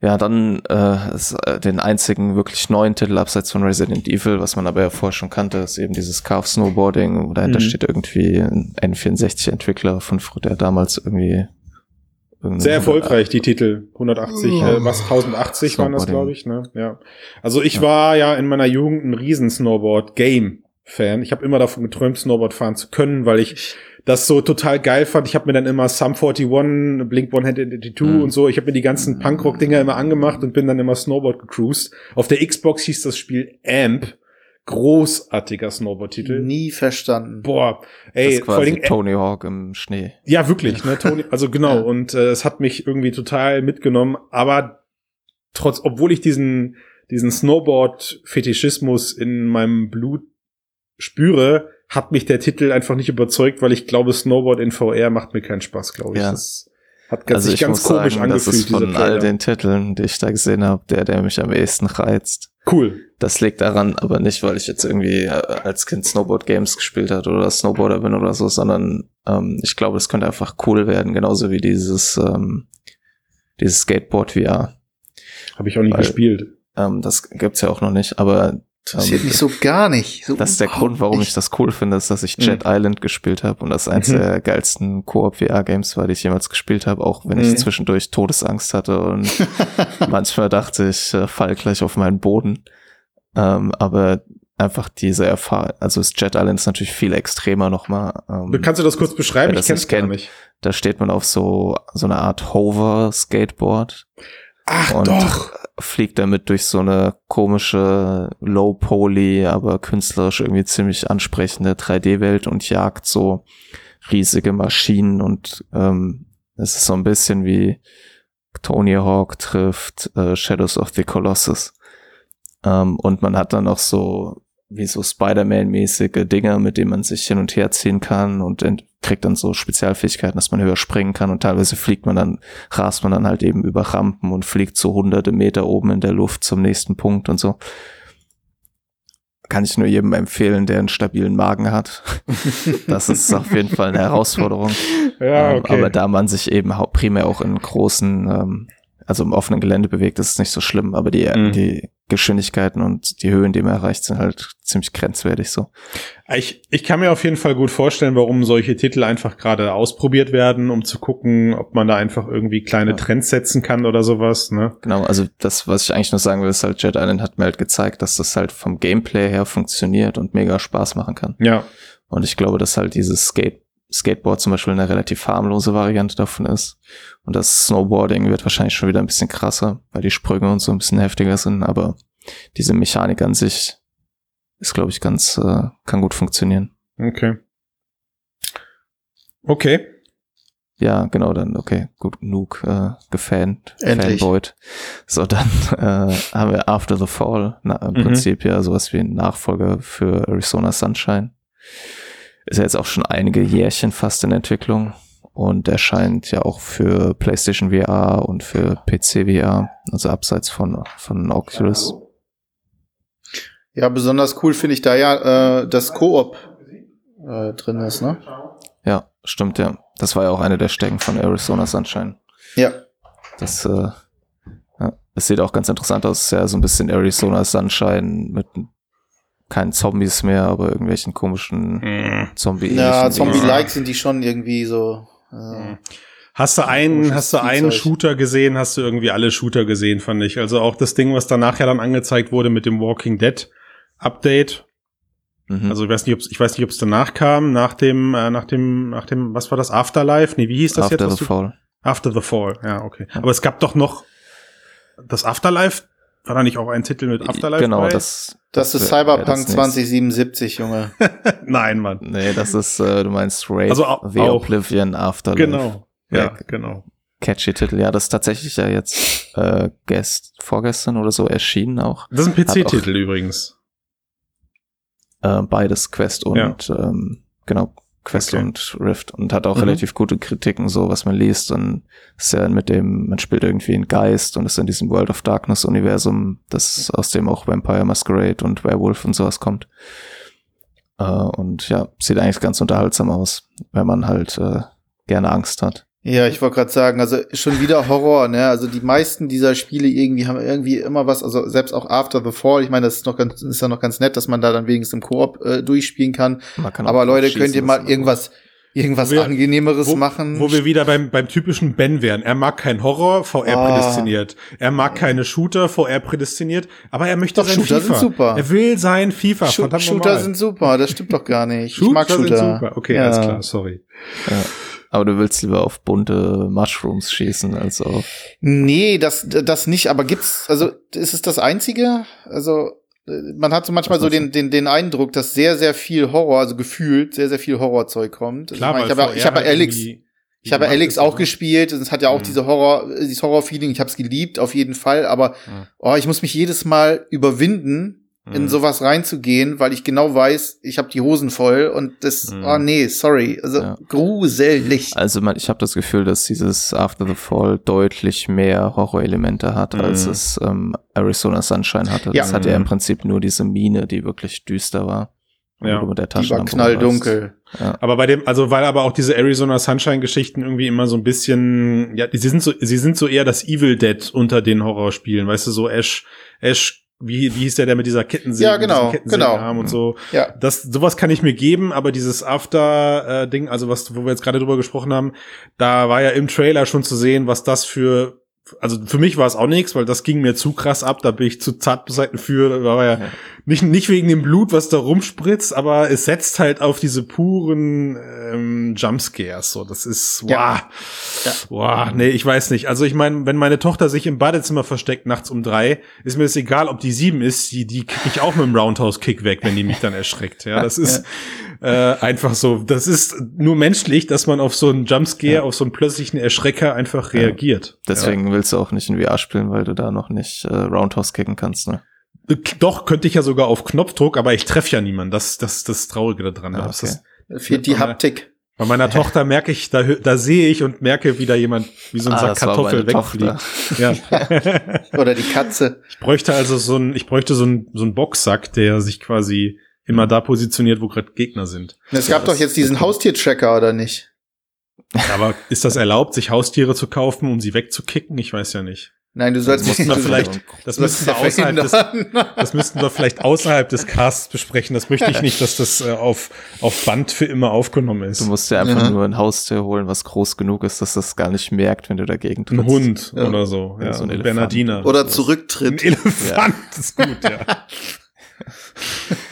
Ja, dann äh, ist, äh, den einzigen wirklich neuen Titel abseits von Resident Evil, was man aber ja vorher schon kannte, ist eben dieses Carve Snowboarding. Dahinter mhm. steht irgendwie ein N64-Entwickler von der damals irgendwie sehr erfolgreich, die Titel. 180, oh. äh, was 1080 waren das, glaube ich. Ne? Ja. Also ich ja. war ja in meiner Jugend ein riesen Snowboard-Game-Fan. Ich habe immer davon geträumt, Snowboard fahren zu können, weil ich das so total geil fand. Ich habe mir dann immer Sum 41, Blink 182 mhm. und so, ich habe mir die ganzen Punkrock-Dinger immer angemacht und bin dann immer Snowboard gecruised. Auf der Xbox hieß das Spiel Amp. Großartiger Snowboard-Titel. Nie verstanden. Boah, ey, das ist quasi vor allem, Tony Hawk im Schnee. Ja, wirklich, ne, Tony, also genau, und äh, es hat mich irgendwie total mitgenommen, aber trotz, obwohl ich diesen diesen Snowboard-Fetischismus in meinem Blut spüre, hat mich der Titel einfach nicht überzeugt, weil ich glaube, Snowboard in VR macht mir keinen Spaß, glaube ich. Ja. Das hat ganz, also ich ganz muss komisch sagen, angefühlt. Das ist von all den Titeln, die ich da gesehen habe, der, der mich am ehesten reizt. Cool. Das liegt daran, aber nicht, weil ich jetzt irgendwie äh, als Kind Snowboard Games gespielt hat oder Snowboarder bin oder so, sondern ähm, ich glaube, es könnte einfach cool werden, genauso wie dieses ähm, dieses Skateboard VR. Habe ich auch nicht weil, gespielt. Ähm, das gibt's ja auch noch nicht, aber Interessiert mich so gar nicht. So das ist der Grund, warum nicht. ich das cool finde, ist, dass ich Jet mhm. Island gespielt habe und das eins mhm. der geilsten Koop-VR-Games war, die ich jemals gespielt habe, auch wenn mhm. ich zwischendurch Todesangst hatte und manchmal dachte ich, äh, fall gleich auf meinen Boden. Ähm, aber einfach diese Erfahrung, also das Jet Island ist natürlich viel extremer nochmal. Ähm, Kannst du das kurz beschreiben? Ich kenn's gar nicht. Da steht man auf so, so eine Art Hover-Skateboard. Ach und doch. fliegt damit durch so eine komische Low-Poly, aber künstlerisch irgendwie ziemlich ansprechende 3D-Welt und jagt so riesige Maschinen und ähm, es ist so ein bisschen wie Tony Hawk trifft äh, Shadows of the Colossus. Ähm, und man hat dann auch so wie so Spider-Man-mäßige Dinge, mit denen man sich hin und her ziehen kann und kriegt dann so Spezialfähigkeiten, dass man höher springen kann und teilweise fliegt man dann, rast man dann halt eben über Rampen und fliegt so hunderte Meter oben in der Luft zum nächsten Punkt und so. Kann ich nur jedem empfehlen, der einen stabilen Magen hat. das ist auf jeden Fall eine Herausforderung. Ja, ähm, okay. aber da man sich eben primär auch in großen, ähm, also im offenen Gelände bewegt, ist es nicht so schlimm, aber die, mhm. die Geschwindigkeiten und die Höhen, die man erreicht, sind halt ziemlich grenzwertig so. Ich, ich kann mir auf jeden Fall gut vorstellen, warum solche Titel einfach gerade ausprobiert werden, um zu gucken, ob man da einfach irgendwie kleine ja. Trends setzen kann oder sowas. Ne? Genau, also das, was ich eigentlich nur sagen will, ist halt, Jet Island hat mir halt gezeigt, dass das halt vom Gameplay her funktioniert und mega Spaß machen kann. Ja. Und ich glaube, dass halt dieses Skate Skateboard zum Beispiel eine relativ harmlose Variante davon ist. Und das Snowboarding wird wahrscheinlich schon wieder ein bisschen krasser, weil die Sprünge und so ein bisschen heftiger sind, aber diese Mechanik an sich ist, glaube ich, ganz, äh, kann gut funktionieren. Okay. Okay. Ja, genau, dann, okay, gut genug äh, gefan, fanboyed. So, dann äh, haben wir After the Fall, na, im mhm. Prinzip ja sowas wie ein Nachfolger für Arizona Sunshine. Ist ja jetzt auch schon einige Jährchen fast in Entwicklung und erscheint ja auch für PlayStation VR und für PC VR, also abseits von, von Oculus. Ja, besonders cool finde ich da ja, äh, das Koop äh, drin ist, ne? Ja, stimmt, ja. Das war ja auch eine der Stecken von Arizona Sunshine. Ja. Das, äh, ja, das sieht auch ganz interessant aus. Ja, so ein bisschen Arizona Sunshine mit keinen Zombies mehr, aber irgendwelchen komischen mm. Zombie. Ja, Zombie-like sind die schon irgendwie so. Äh, Hast du einen, hast du einen Shooter gesehen? Hast du irgendwie alle Shooter gesehen, fand ich. Also auch das Ding, was danach ja dann angezeigt wurde mit dem Walking Dead Update. Mhm. Also ich weiß nicht, ob ich weiß nicht, ob es danach kam, nach dem, äh, nach dem, nach dem, was war das? Afterlife? Nee, wie hieß das After jetzt? After the Fall. After the Fall, ja, okay. Aber es gab doch noch das Afterlife war da nicht auch ein Titel mit Afterlife? Genau, bei? das. Das, das ist Cyberpunk das 2077, Junge. Nein, Mann. Nee, das ist, äh, du meinst Raid, also auch, The auch. Oblivion Afterlife. Genau. Ja, ja, genau. Catchy Titel. Ja, das ist tatsächlich ja jetzt äh, gest, vorgestern oder so erschienen auch. Das ist ein PC-Titel übrigens. Äh, beides, Quest und ja. ähm, genau, Quest okay. und Rift und hat auch mhm. relativ gute Kritiken, so was man liest und ist ja mit dem, man spielt irgendwie einen Geist und ist in diesem World of Darkness Universum, das aus dem auch Vampire Masquerade und Werewolf und sowas kommt. Äh, und ja, sieht eigentlich ganz unterhaltsam aus, wenn man halt äh, gerne Angst hat. Ja, ich wollte gerade sagen, also schon wieder Horror, ne? Also die meisten dieser Spiele irgendwie haben irgendwie immer was, also selbst auch After the Fall, ich meine, das ist noch ganz, ist ja noch ganz nett, dass man da dann wenigstens im Koop äh, durchspielen kann. kann Aber Leute, könnt ihr mal irgendwas, irgendwas wir, angenehmeres wo, machen. Wo wir wieder beim, beim typischen Ben wären. Er mag kein Horror, VR oh. prädestiniert. Er mag keine Shooter, VR prädestiniert. Aber er möchte doch, sein Shooter FIFA. Sind super. Er will sein FIFA. Sh Shooter normal. sind super, das stimmt doch gar nicht. Shooter ich mag Shooter. Sind super. Okay, ja. alles klar, sorry. Ja. Aber du willst lieber auf bunte Mushrooms schießen als auf. Nee, das, das nicht, aber gibt's, also ist es das einzige? Also, man hat so manchmal so den, den, den Eindruck, dass sehr, sehr viel Horror, also gefühlt sehr, sehr viel Horrorzeug kommt. Klar, ich, mein, ich habe ich hab halt Alex, Ich habe Alex auch gespielt, es hat ja auch mhm. diese Horror, dieses Horror-Feeling, ich habe es geliebt, auf jeden Fall, aber mhm. oh, ich muss mich jedes Mal überwinden, in mhm. sowas reinzugehen, weil ich genau weiß, ich habe die Hosen voll und das, mhm. oh nee, sorry, also ja. gruselig. Also man, ich habe das Gefühl, dass dieses After the Fall deutlich mehr Horrorelemente hat, mhm. als es ähm, Arizona Sunshine hatte. Ja. Das hat ja im Prinzip nur diese Mine, die wirklich düster war. Ja. Mit der die war knalldunkel. Ja. Aber bei dem, also weil aber auch diese Arizona Sunshine Geschichten irgendwie immer so ein bisschen, ja, sie sind so, sie sind so eher das Evil Dead unter den Horrorspielen, weißt du, so Ash, Ash wie, wie hieß der, der mit dieser Kettensäge, ja, genau, genau. und so. Ja. Das, sowas kann ich mir geben, aber dieses After-Ding, also was, wo wir jetzt gerade drüber gesprochen haben, da war ja im Trailer schon zu sehen, was das für also für mich war es auch nichts, weil das ging mir zu krass ab, da bin ich zu zart beseiten für, war ja, ja, nicht, nicht wegen dem Blut, was da rumspritzt, aber es setzt halt auf diese puren ähm, Jumpscares, so, das ist, wow, ja. ja. wow, nee, ich weiß nicht, also ich meine, wenn meine Tochter sich im Badezimmer versteckt nachts um drei, ist mir das egal, ob die sieben ist, die, die krieg ich auch mit dem Roundhouse-Kick weg, wenn die mich dann erschreckt, ja, das ist, äh, einfach so. Das ist nur menschlich, dass man auf so einen Jumpscare, ja. auf so einen plötzlichen Erschrecker einfach reagiert. Deswegen ja. willst du auch nicht in VR spielen, weil du da noch nicht äh, Roundhouse kicken kannst, ne? Äh, doch, könnte ich ja sogar auf Knopfdruck, aber ich treffe ja niemanden. Das, das, das Traurige daran. Ah, okay. Das, fehlt die Haptik. Bei meiner Tochter merke ich, da, da sehe ich und merke, wie da jemand wie so ein ah, Sack Kartoffel wegfliegt. Ja. Oder die Katze. Ich bräuchte also so ein, ich bräuchte so ein, so ein Boxsack, der sich quasi immer da positioniert, wo gerade Gegner sind. Es gab doch jetzt diesen Haustiertracker, oder nicht? Aber ist das erlaubt, sich Haustiere zu kaufen, um sie wegzukicken? Ich weiß ja nicht. Nein, du sollst das wir vielleicht, das müssten wir außerhalb des, das müssten wir vielleicht außerhalb des Casts besprechen. Das möchte ich nicht, dass das äh, auf, auf Band für immer aufgenommen ist. Du musst dir einfach ja. nur ein Haustier holen, was groß genug ist, dass das gar nicht merkt, wenn du dagegen trittst. Ein Hund ja. oder so. Ja, so ein Bernardiner. Oder zurücktritt. Ein Elefant ist gut, ja.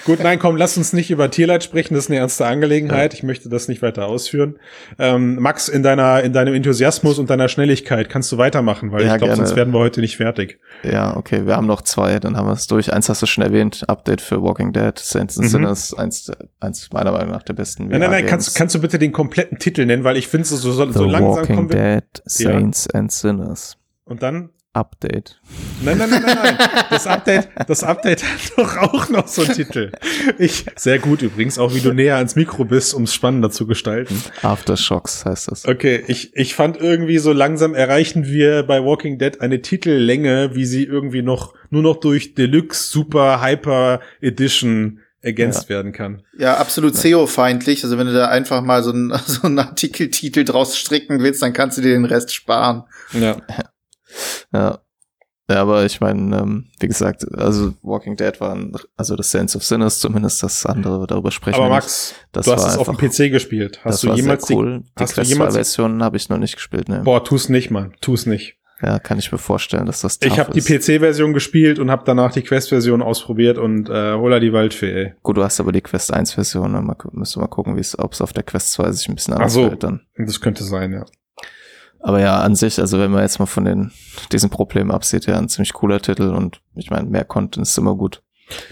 Gut, nein, komm, lass uns nicht über Tierleid sprechen. Das ist eine ernste Angelegenheit. Ich möchte das nicht weiter ausführen. Ähm, Max, in deiner, in deinem Enthusiasmus und deiner Schnelligkeit kannst du weitermachen, weil ja, ich glaube, sonst werden wir heute nicht fertig. Ja, okay, wir haben noch zwei, dann haben wir es durch. Eins hast du schon erwähnt, Update für Walking Dead, Saints and mhm. Sinners, eins, eins meiner Meinung nach der besten. Nein, nein, nein, kannst, kannst du bitte den kompletten Titel nennen, weil ich finde so, so, so langsam Walking kommen wir. Dead, Saints ja. and Sinners. Und dann? Update. Nein, nein, nein, nein, nein. Das Update, das Update hat doch auch noch so einen Titel. Ich, sehr gut übrigens, auch wie du näher ans Mikro bist, um es spannender zu gestalten. Aftershocks heißt das. Okay, ich, ich fand irgendwie so langsam erreichen wir bei Walking Dead eine Titellänge, wie sie irgendwie noch, nur noch durch Deluxe Super Hyper Edition ergänzt ja. werden kann. Ja, absolut SEO-feindlich. Also wenn du da einfach mal so einen, so einen Artikeltitel draus stricken willst, dann kannst du dir den Rest sparen. Ja. Ja. Ja, aber ich meine, ähm, wie gesagt, also Walking Dead war, ein, also das Sense of Sinners zumindest, das andere, darüber sprechen Aber Max, das du hast es auf dem PC gespielt. Hast du jemals cool. die, die hast Quest 2 Version habe ich noch nicht gespielt, ne? Boah, tu's nicht, Mann, tu's nicht. Ja, kann ich mir vorstellen, dass das Ich habe die PC-Version gespielt und habe danach die Quest-Version ausprobiert und äh, holla die Waldfee, ey. Gut, du hast aber die Quest 1-Version, dann müssen wir mal gucken, ob es auf der Quest 2 sich ein bisschen anders so, dann. Das könnte sein, ja. Aber ja, an sich, also wenn man jetzt mal von den, diesen Problemen absieht, ja, ein ziemlich cooler Titel und ich meine, mehr Content ist immer gut.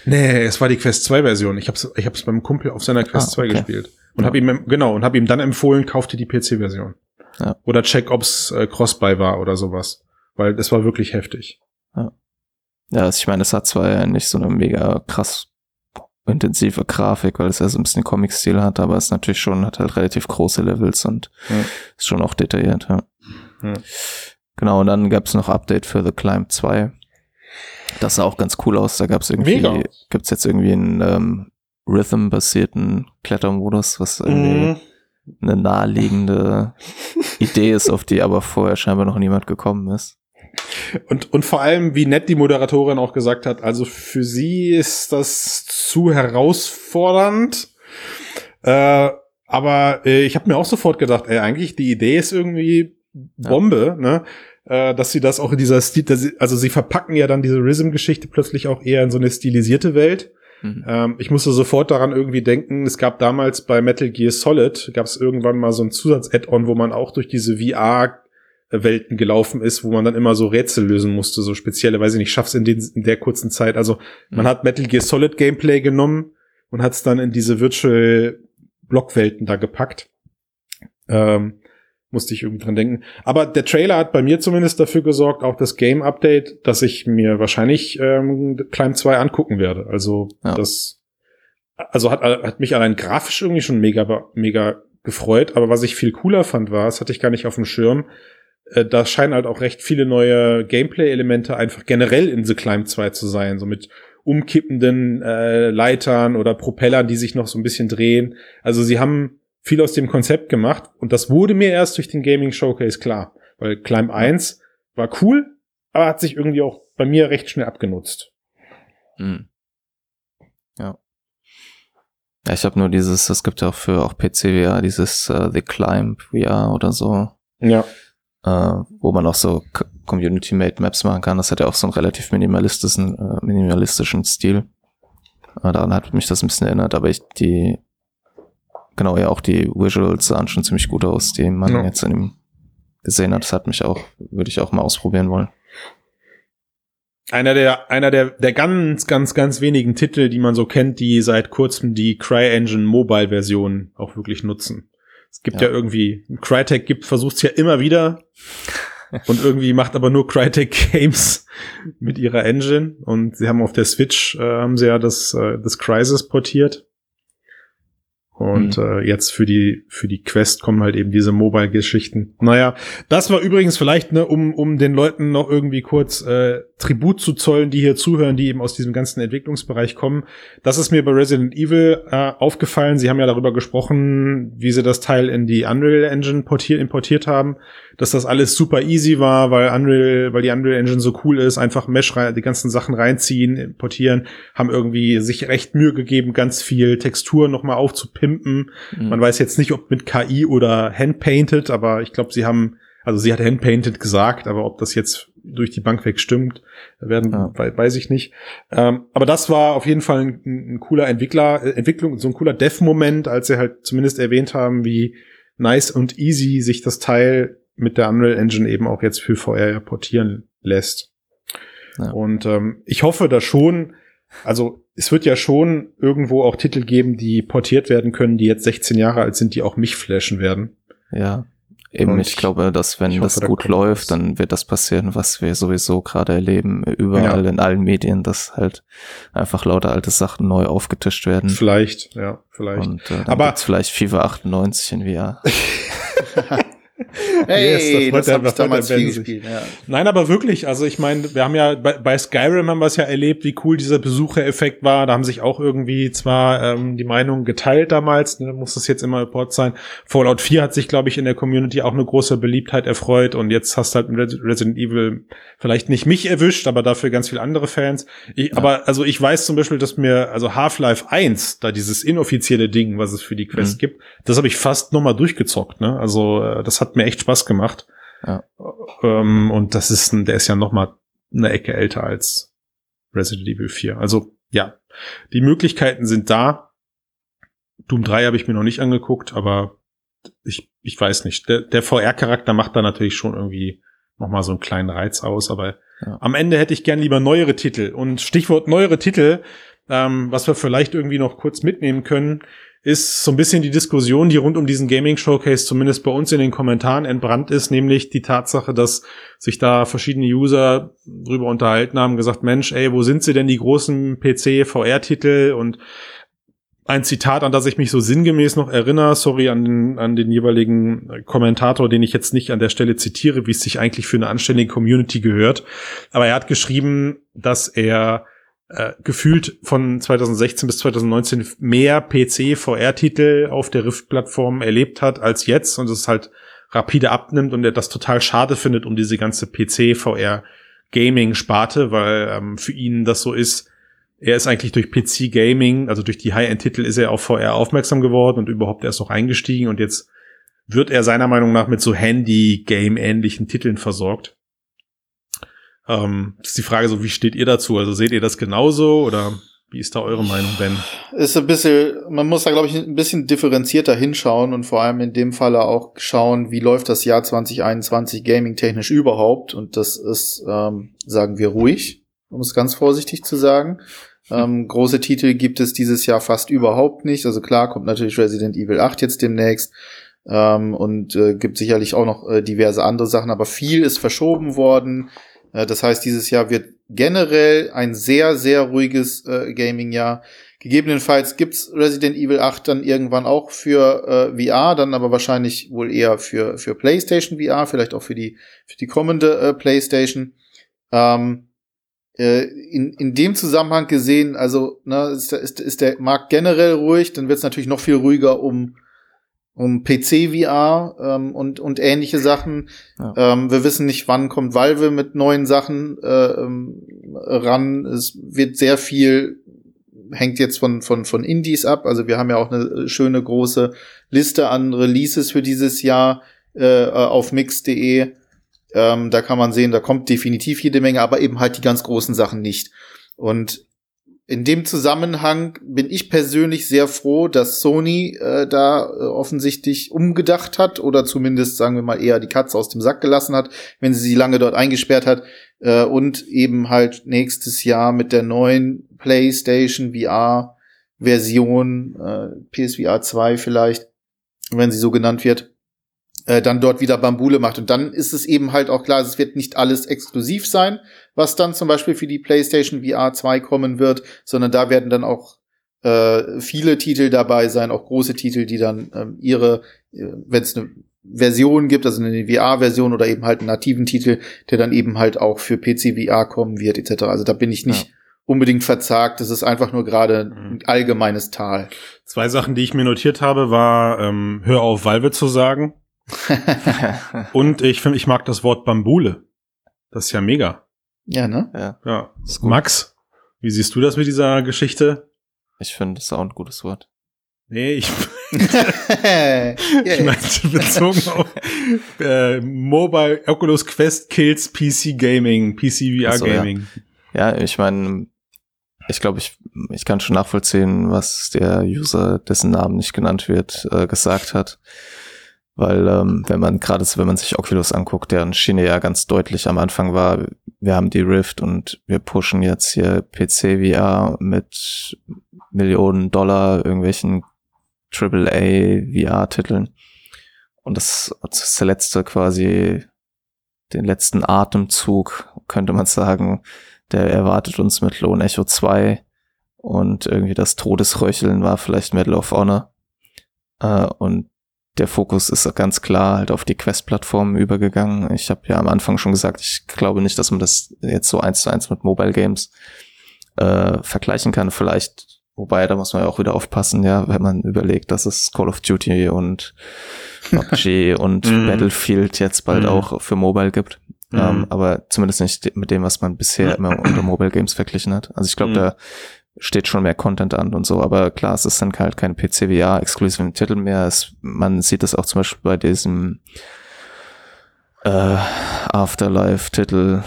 Nee, es war die Quest 2 Version. Ich hab's, ich hab's beim Kumpel auf seiner Quest ah, 2 gespielt. Und ja. hab ihm, genau, und hab ihm dann empfohlen, kaufte die PC Version. Ja. Oder check, ob's äh, Cross-Buy war oder sowas. Weil das war wirklich heftig. Ja. Ja, also ich meine, es hat zwar ja nicht so eine mega krass intensive Grafik, weil es ja so ein bisschen Comic-Stil hat, aber es natürlich schon, hat halt relativ große Levels und ja. ist schon auch detailliert, ja. Genau, und dann gab es noch Update für The Climb 2. Das sah auch ganz cool aus. Da gab es irgendwie, Mega. gibt's jetzt irgendwie einen ähm, Rhythm-basierten Klettermodus, was irgendwie mhm. eine naheliegende Idee ist, auf die aber vorher scheinbar noch niemand gekommen ist. Und, und vor allem, wie nett die Moderatorin auch gesagt hat, also für sie ist das zu herausfordernd. Äh, aber äh, ich habe mir auch sofort gedacht, ey, eigentlich die Idee ist irgendwie Bombe, ja. ne? Äh, dass sie das auch in dieser Stil, sie, also sie verpacken ja dann diese Rhythm-Geschichte plötzlich auch eher in so eine stilisierte Welt. Mhm. Ähm, ich musste sofort daran irgendwie denken, es gab damals bei Metal Gear Solid, gab es irgendwann mal so ein Zusatz-Add-on, wo man auch durch diese VR Welten gelaufen ist, wo man dann immer so Rätsel lösen musste, so spezielle, weiß ich nicht, schaff's in, den, in der kurzen Zeit. Also man mhm. hat Metal Gear Solid Gameplay genommen und hat es dann in diese Virtual Blockwelten da gepackt. Ähm, musste ich irgendwie dran denken. Aber der Trailer hat bei mir zumindest dafür gesorgt, auch das Game Update, dass ich mir wahrscheinlich ähm, Climb 2 angucken werde. Also ja. das, also hat, hat mich allein grafisch irgendwie schon mega, mega gefreut. Aber was ich viel cooler fand, war, das hatte ich gar nicht auf dem Schirm, äh, da scheinen halt auch recht viele neue Gameplay-Elemente einfach generell in The Climb 2 zu sein. So mit umkippenden äh, Leitern oder Propellern, die sich noch so ein bisschen drehen. Also sie haben viel aus dem Konzept gemacht und das wurde mir erst durch den Gaming Showcase klar, weil Climb 1 war cool, aber hat sich irgendwie auch bei mir recht schnell abgenutzt. Hm. Ja. Ja, ich habe nur dieses, es gibt ja auch für auch PC VR dieses uh, The Climb VR oder so. Ja. Uh, wo man auch so Community-Made Maps machen kann. Das hat ja auch so einen relativ minimalistischen, uh, minimalistischen Stil. daran hat mich das ein bisschen erinnert, aber ich, die genau, ja, auch die Visuals sahen schon ziemlich gut aus, die man ja. jetzt in dem gesehen hat. Das hat mich auch, würde ich auch mal ausprobieren wollen. Einer der, einer der, der ganz, ganz, ganz wenigen Titel, die man so kennt, die seit kurzem die CryEngine Mobile Version auch wirklich nutzen. Es gibt ja, ja irgendwie, Crytek gibt, versucht es ja immer wieder und irgendwie macht aber nur Crytek Games mit ihrer Engine und sie haben auf der Switch, äh, haben sie ja das, äh, das Crisis portiert. Und mhm. äh, jetzt für die für die Quest kommen halt eben diese Mobile-Geschichten. Naja, das war übrigens vielleicht, ne, um, um den Leuten noch irgendwie kurz äh, Tribut zu zollen, die hier zuhören, die eben aus diesem ganzen Entwicklungsbereich kommen. Das ist mir bei Resident Evil äh, aufgefallen. Sie haben ja darüber gesprochen, wie sie das Teil in die Unreal Engine portiert, importiert haben, dass das alles super easy war, weil Unreal, weil die Unreal Engine so cool ist, einfach Mesh rein, die ganzen Sachen reinziehen, importieren, haben irgendwie sich recht Mühe gegeben, ganz viel Textur nochmal aufzupimpen. Mhm. Man weiß jetzt nicht, ob mit KI oder Handpainted, aber ich glaube, sie haben also sie hat Handpainted gesagt, aber ob das jetzt durch die Bank weg stimmt, werden, ja. weiß ich nicht. Ähm, aber das war auf jeden Fall ein, ein cooler Entwickler, äh, Entwicklung, so ein cooler Dev-Moment, als sie halt zumindest erwähnt haben, wie nice und easy sich das Teil mit der Unreal Engine eben auch jetzt für VR portieren lässt. Ja. Und ähm, ich hoffe da schon, also es wird ja schon irgendwo auch Titel geben, die portiert werden können, die jetzt 16 Jahre alt sind, die auch mich flashen werden. Ja. Eben, ich glaube, dass wenn hoffe, das gut da läuft, was. dann wird das passieren, was wir sowieso gerade erleben, überall ja. in allen Medien, dass halt einfach lauter alte Sachen neu aufgetischt werden. Vielleicht, ja, vielleicht. Und äh, dann Aber vielleicht FIFA 98 in VR. Hey, yes, das, das habe ich damals viel gespielt. Ja. Nein, aber wirklich, also ich meine, wir haben ja bei, bei Skyrim haben wir es ja erlebt, wie cool dieser Besuchereffekt war. Da haben sich auch irgendwie zwar ähm, die Meinungen geteilt damals, ne, muss das jetzt immer Report sein. Fallout 4 hat sich, glaube ich, in der Community auch eine große Beliebtheit erfreut und jetzt hast du halt mit Resident Evil vielleicht nicht mich erwischt, aber dafür ganz viele andere Fans. Ich, ja. Aber also ich weiß zum Beispiel, dass mir, also Half-Life 1, da dieses inoffizielle Ding, was es für die Quest mhm. gibt, das habe ich fast nochmal durchgezockt. Ne? Also äh, das hat mir echt Spaß gemacht. Ja. Ähm, und das ist, der ist ja noch mal eine Ecke älter als Resident Evil 4. Also ja, die Möglichkeiten sind da. Doom 3 habe ich mir noch nicht angeguckt, aber ich, ich weiß nicht. Der, der VR-Charakter macht da natürlich schon irgendwie noch mal so einen kleinen Reiz aus, aber ja. am Ende hätte ich gern lieber neuere Titel. Und Stichwort neuere Titel, ähm, was wir vielleicht irgendwie noch kurz mitnehmen können, ist so ein bisschen die Diskussion, die rund um diesen Gaming Showcase zumindest bei uns in den Kommentaren entbrannt ist, nämlich die Tatsache, dass sich da verschiedene User drüber unterhalten haben, gesagt, Mensch, ey, wo sind sie denn die großen PC VR Titel und ein Zitat, an das ich mich so sinngemäß noch erinnere, sorry an den, an den jeweiligen Kommentator, den ich jetzt nicht an der Stelle zitiere, wie es sich eigentlich für eine anständige Community gehört. Aber er hat geschrieben, dass er äh, gefühlt von 2016 bis 2019 mehr PC-VR-Titel auf der Rift-Plattform erlebt hat als jetzt und es halt rapide abnimmt und er das total schade findet um diese ganze PC-VR-Gaming-Sparte, weil ähm, für ihn das so ist, er ist eigentlich durch PC-Gaming, also durch die High-End-Titel ist er auf VR aufmerksam geworden und überhaupt erst auch eingestiegen und jetzt wird er seiner Meinung nach mit so Handy-Game-ähnlichen Titeln versorgt. Ähm, ist die Frage so, wie steht ihr dazu? Also seht ihr das genauso oder wie ist da eure Meinung, Ben? Ist ein bisschen, man muss da, glaube ich, ein bisschen differenzierter hinschauen und vor allem in dem Falle auch schauen, wie läuft das Jahr 2021 gaming-technisch überhaupt. Und das ist, ähm, sagen wir, ruhig, um es ganz vorsichtig zu sagen. Ähm, große Titel gibt es dieses Jahr fast überhaupt nicht. Also klar kommt natürlich Resident Evil 8 jetzt demnächst. Ähm, und äh, gibt sicherlich auch noch äh, diverse andere Sachen, aber viel ist verschoben worden. Äh, das heißt, dieses Jahr wird generell ein sehr, sehr ruhiges äh, Gaming-Jahr. Gegebenenfalls gibt's Resident Evil 8 dann irgendwann auch für äh, VR, dann aber wahrscheinlich wohl eher für, für PlayStation VR, vielleicht auch für die, für die kommende äh, PlayStation. Ähm, äh, in, in dem Zusammenhang gesehen, also ne, ist, ist, ist der Markt generell ruhig, dann wird's natürlich noch viel ruhiger um um PC-VR ähm, und, und ähnliche Sachen. Ja. Ähm, wir wissen nicht, wann kommt Valve mit neuen Sachen äh, ähm, ran. Es wird sehr viel, hängt jetzt von, von, von Indies ab. Also wir haben ja auch eine schöne große Liste an Releases für dieses Jahr äh, auf mix.de. Ähm, da kann man sehen, da kommt definitiv jede Menge, aber eben halt die ganz großen Sachen nicht. Und in dem Zusammenhang bin ich persönlich sehr froh, dass Sony äh, da äh, offensichtlich umgedacht hat oder zumindest, sagen wir mal, eher die Katze aus dem Sack gelassen hat, wenn sie sie lange dort eingesperrt hat äh, und eben halt nächstes Jahr mit der neuen PlayStation VR Version, äh, PSVR 2 vielleicht, wenn sie so genannt wird, äh, dann dort wieder Bambule macht. Und dann ist es eben halt auch klar, es wird nicht alles exklusiv sein, was dann zum Beispiel für die PlayStation VR 2 kommen wird, sondern da werden dann auch äh, viele Titel dabei sein, auch große Titel, die dann ähm, ihre, äh, wenn es eine Version gibt, also eine VR-Version oder eben halt einen nativen Titel, der dann eben halt auch für PC VR kommen wird, etc. Also da bin ich nicht ja. unbedingt verzagt. Das ist einfach nur gerade mhm. ein allgemeines Tal. Zwei Sachen, die ich mir notiert habe, war, ähm, hör auf, Valve zu sagen. Und ich finde, ich mag das Wort Bambule. Das ist ja mega. Ja, ne? Ja. ja. Max, wie siehst du das mit dieser Geschichte? Ich finde, das ist auch ein gutes Wort. Nee, ich, ich meinte bezogen auf äh, Mobile Oculus Quest Kills PC Gaming, PC VR so, Gaming. Ja, ja ich meine, ich glaube, ich, ich kann schon nachvollziehen, was der User, dessen Namen nicht genannt wird, äh, gesagt hat. Weil ähm, wenn man gerade wenn man sich Oculus anguckt, deren Schiene ja ganz deutlich am Anfang war, wir haben die Rift und wir pushen jetzt hier PC VR mit Millionen Dollar irgendwelchen AAA VR-Titeln. Und das, das ist der letzte quasi, den letzten Atemzug, könnte man sagen, der erwartet uns mit Lone Echo 2 und irgendwie das Todesröcheln war vielleicht Medal of Honor. Äh, und der Fokus ist ganz klar halt auf die Quest-Plattformen übergegangen. Ich habe ja am Anfang schon gesagt, ich glaube nicht, dass man das jetzt so eins zu eins mit Mobile Games äh, vergleichen kann. Vielleicht, wobei da muss man ja auch wieder aufpassen, ja, wenn man überlegt, dass es Call of Duty und PUBG und mhm. Battlefield jetzt bald mhm. auch für Mobile gibt. Mhm. Ähm, aber zumindest nicht mit dem, was man bisher immer unter Mobile Games verglichen hat. Also ich glaube, da steht schon mehr Content an und so, aber klar, es ist dann halt kein PCVR-exklusiven Titel mehr. Es, man sieht das auch zum Beispiel bei diesem äh, Afterlife-Titel,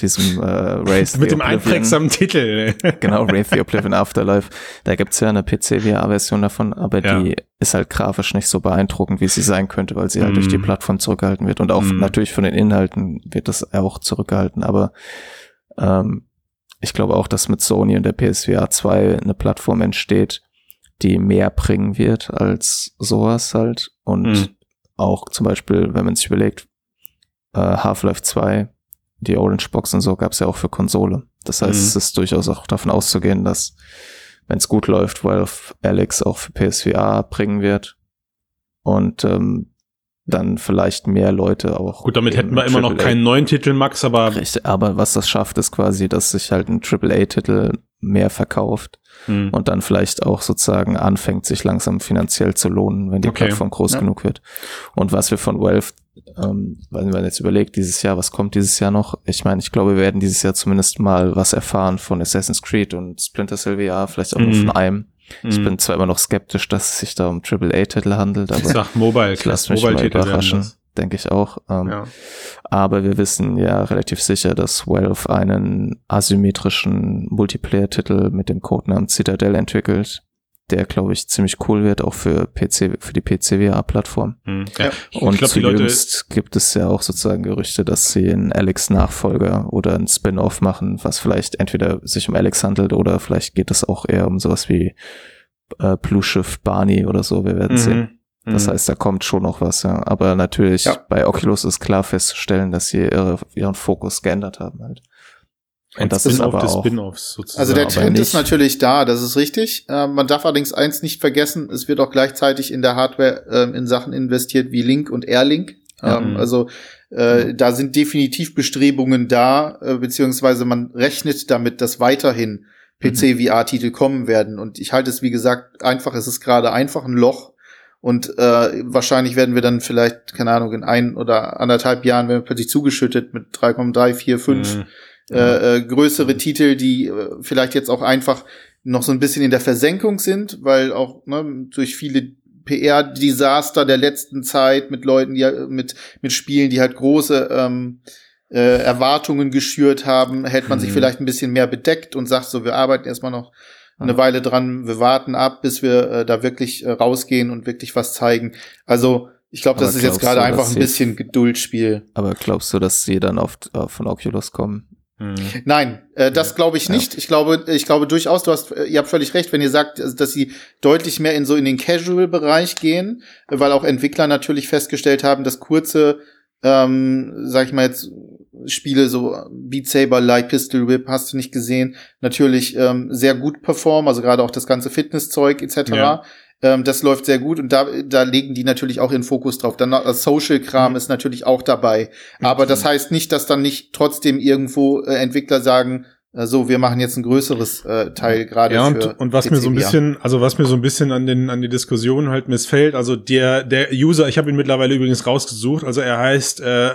diesem äh, Race Mit dem einprägsamen Titel. genau, Wraith the Oblivion Afterlife. Da gibt's ja eine PC-VR-Version davon, aber ja. die ist halt grafisch nicht so beeindruckend, wie sie sein könnte, weil sie halt mm. durch die mhm. Plattform zurückgehalten wird. Und auch mm. natürlich von den Inhalten wird das auch zurückgehalten, aber ähm, ich glaube auch, dass mit Sony und der PSVR 2 eine Plattform entsteht, die mehr bringen wird als sowas halt. Und mhm. auch zum Beispiel, wenn man sich überlegt, äh, Half-Life 2, die Orange Box und so gab es ja auch für Konsole. Das heißt, mhm. es ist durchaus auch davon auszugehen, dass, wenn es gut läuft, Valve Alex auch für PSVR bringen wird. Und ähm, dann vielleicht mehr Leute auch. Gut, damit hätten wir immer noch keinen neuen Titel, Max, aber. Richtig, aber was das schafft, ist quasi, dass sich halt ein AAA-Titel mehr verkauft hm. und dann vielleicht auch sozusagen anfängt, sich langsam finanziell zu lohnen, wenn die okay. Plattform groß ja. genug wird. Und was wir von Valve, ähm, wenn man jetzt überlegt, dieses Jahr, was kommt dieses Jahr noch? Ich meine, ich glaube, wir werden dieses Jahr zumindest mal was erfahren von Assassin's Creed und Splinter Cell VR, vielleicht auch mhm. nur von einem. Ich mhm. bin zwar immer noch skeptisch, dass es sich da um AAA-Titel handelt, aber ich sag Mobile, ich lass mich Mobile mal überraschen, denke ich auch. Ähm, ja. Aber wir wissen ja relativ sicher, dass Valve einen asymmetrischen Multiplayer-Titel mit dem Codenamen Citadel entwickelt, der, glaube ich, ziemlich cool wird, auch für PC, für die PC-VR-Plattform. Mhm. Ja. Und glaub, jüngst gibt es ja auch sozusagen Gerüchte, dass sie einen Alex-Nachfolger oder ein Spin-off machen, was vielleicht entweder sich um Alex handelt oder vielleicht geht es auch eher um sowas wie äh, Blue Shift Barney oder so, wir werden mhm. sehen. Das mhm. heißt, da kommt schon noch was, ja. Aber natürlich, ja. bei Oculus ist klar festzustellen, dass sie ihre, ihren Fokus geändert haben halt. Und das ist aber auch, sozusagen. Also der Trend ist natürlich da, das ist richtig. Äh, man darf allerdings eins nicht vergessen, es wird auch gleichzeitig in der Hardware äh, in Sachen investiert wie Link und Airlink. Ja. Ähm, also äh, da sind definitiv Bestrebungen da, äh, beziehungsweise man rechnet damit, dass weiterhin PC-VR-Titel kommen werden. Und ich halte es, wie gesagt, einfach, es ist gerade einfach ein Loch. Und äh, wahrscheinlich werden wir dann vielleicht, keine Ahnung, in ein oder anderthalb Jahren werden wir plötzlich zugeschüttet mit 3,3, 4, 5 mhm. Äh, äh, größere Titel, die äh, vielleicht jetzt auch einfach noch so ein bisschen in der Versenkung sind, weil auch ne, durch viele PR-Desaster der letzten Zeit mit Leuten, die mit, mit Spielen, die halt große ähm, äh, Erwartungen geschürt haben, hält man mhm. sich vielleicht ein bisschen mehr bedeckt und sagt so, wir arbeiten erstmal noch eine ja. Weile dran, wir warten ab, bis wir äh, da wirklich äh, rausgehen und wirklich was zeigen. Also ich glaube, das ist jetzt gerade einfach ein bisschen Geduldspiel. Aber glaubst du, dass sie dann auf, auf von Oculus kommen? Hm. Nein, äh, das glaube ich nicht. Ja. Ich glaube, ich glaube durchaus, du hast, ihr habt völlig recht, wenn ihr sagt, dass sie deutlich mehr in so in den Casual-Bereich gehen, weil auch Entwickler natürlich festgestellt haben, dass kurze, ähm, sag ich mal jetzt Spiele, so Beat Saber, Light Pistol Whip, hast du nicht gesehen, natürlich ähm, sehr gut performen, also gerade auch das ganze Fitnesszeug etc. Ja. Ähm, das läuft sehr gut und da, da legen die natürlich auch ihren Fokus drauf. Dann das Social-Kram mhm. ist natürlich auch dabei. Aber mhm. das heißt nicht, dass dann nicht trotzdem irgendwo äh, Entwickler sagen, so, wir machen jetzt ein größeres äh, Teil gerade. Ja, und, und was mir so ein bisschen, also was mir so ein bisschen an den an die Diskussion halt missfällt, also der der User, ich habe ihn mittlerweile übrigens rausgesucht, also er heißt äh,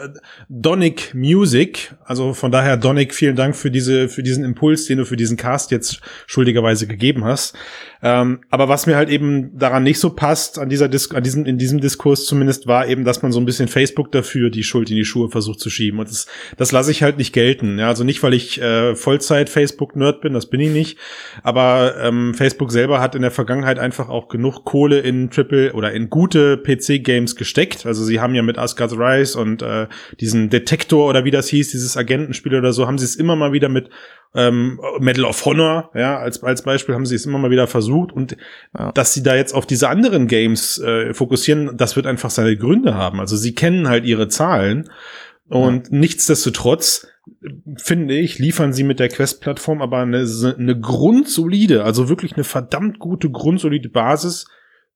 Donic Music, also von daher Donic, vielen Dank für diese für diesen Impuls, den du für diesen Cast jetzt schuldigerweise gegeben hast. Ähm, aber was mir halt eben daran nicht so passt, an dieser Dis an diesem, in diesem Diskurs zumindest, war eben, dass man so ein bisschen Facebook dafür die Schuld in die Schuhe versucht zu schieben. Und das, das lasse ich halt nicht gelten. Ja, also nicht, weil ich äh, Vollzeit-Facebook-Nerd bin, das bin ich nicht. Aber ähm, Facebook selber hat in der Vergangenheit einfach auch genug Kohle in Triple oder in gute PC-Games gesteckt. Also sie haben ja mit Asgard's Rise und äh, diesen Detektor oder wie das hieß, dieses Agentenspiel oder so, haben sie es immer mal wieder mit ähm, Medal of Honor, ja, als, als Beispiel haben sie es immer mal wieder versucht und ja. dass sie da jetzt auf diese anderen Games äh, fokussieren, das wird einfach seine Gründe haben. Also sie kennen halt ihre Zahlen und ja. nichtsdestotrotz finde ich, liefern sie mit der Quest-Plattform aber eine, eine grundsolide, also wirklich eine verdammt gute grundsolide Basis,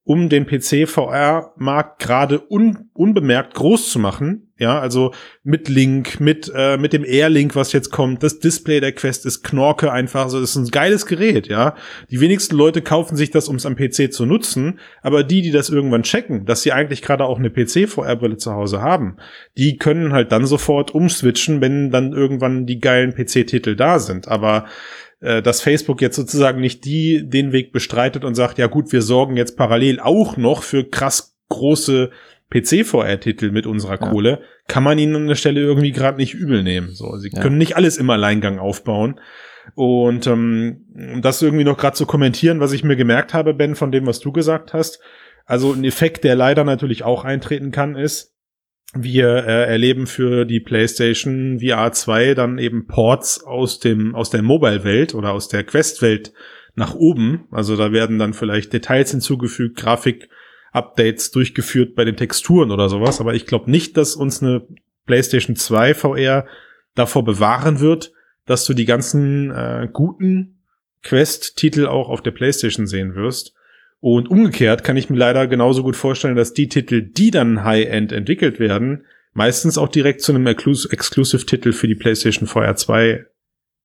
um den PC-VR-Markt gerade un unbemerkt groß zu machen. Ja, also mit Link, mit, äh, mit dem Air-Link, was jetzt kommt. Das Display der Quest ist Knorke einfach. Also das ist ein geiles Gerät, ja. Die wenigsten Leute kaufen sich das, um es am PC zu nutzen. Aber die, die das irgendwann checken, dass sie eigentlich gerade auch eine PC-VR-Brille zu Hause haben, die können halt dann sofort umswitchen, wenn dann irgendwann die geilen PC-Titel da sind. Aber äh, dass Facebook jetzt sozusagen nicht die den Weg bestreitet und sagt, ja gut, wir sorgen jetzt parallel auch noch für krass große PC-VR-Titel mit unserer ja. Kohle, kann man ihnen an der Stelle irgendwie gerade nicht übel nehmen. So, sie ja. können nicht alles im Alleingang aufbauen. Und ähm, das irgendwie noch gerade zu kommentieren, was ich mir gemerkt habe, Ben, von dem, was du gesagt hast. Also ein Effekt, der leider natürlich auch eintreten kann, ist, wir äh, erleben für die PlayStation VR 2 dann eben Ports aus dem aus der Mobile-Welt oder aus der Quest-Welt nach oben. Also da werden dann vielleicht Details hinzugefügt, Grafik-Updates durchgeführt bei den Texturen oder sowas. Aber ich glaube nicht, dass uns eine PlayStation 2 VR davor bewahren wird, dass du die ganzen äh, guten Quest-Titel auch auf der PlayStation sehen wirst. Und umgekehrt kann ich mir leider genauso gut vorstellen, dass die Titel, die dann High-End entwickelt werden, meistens auch direkt zu einem Exclusive-Titel für die PlayStation VR 2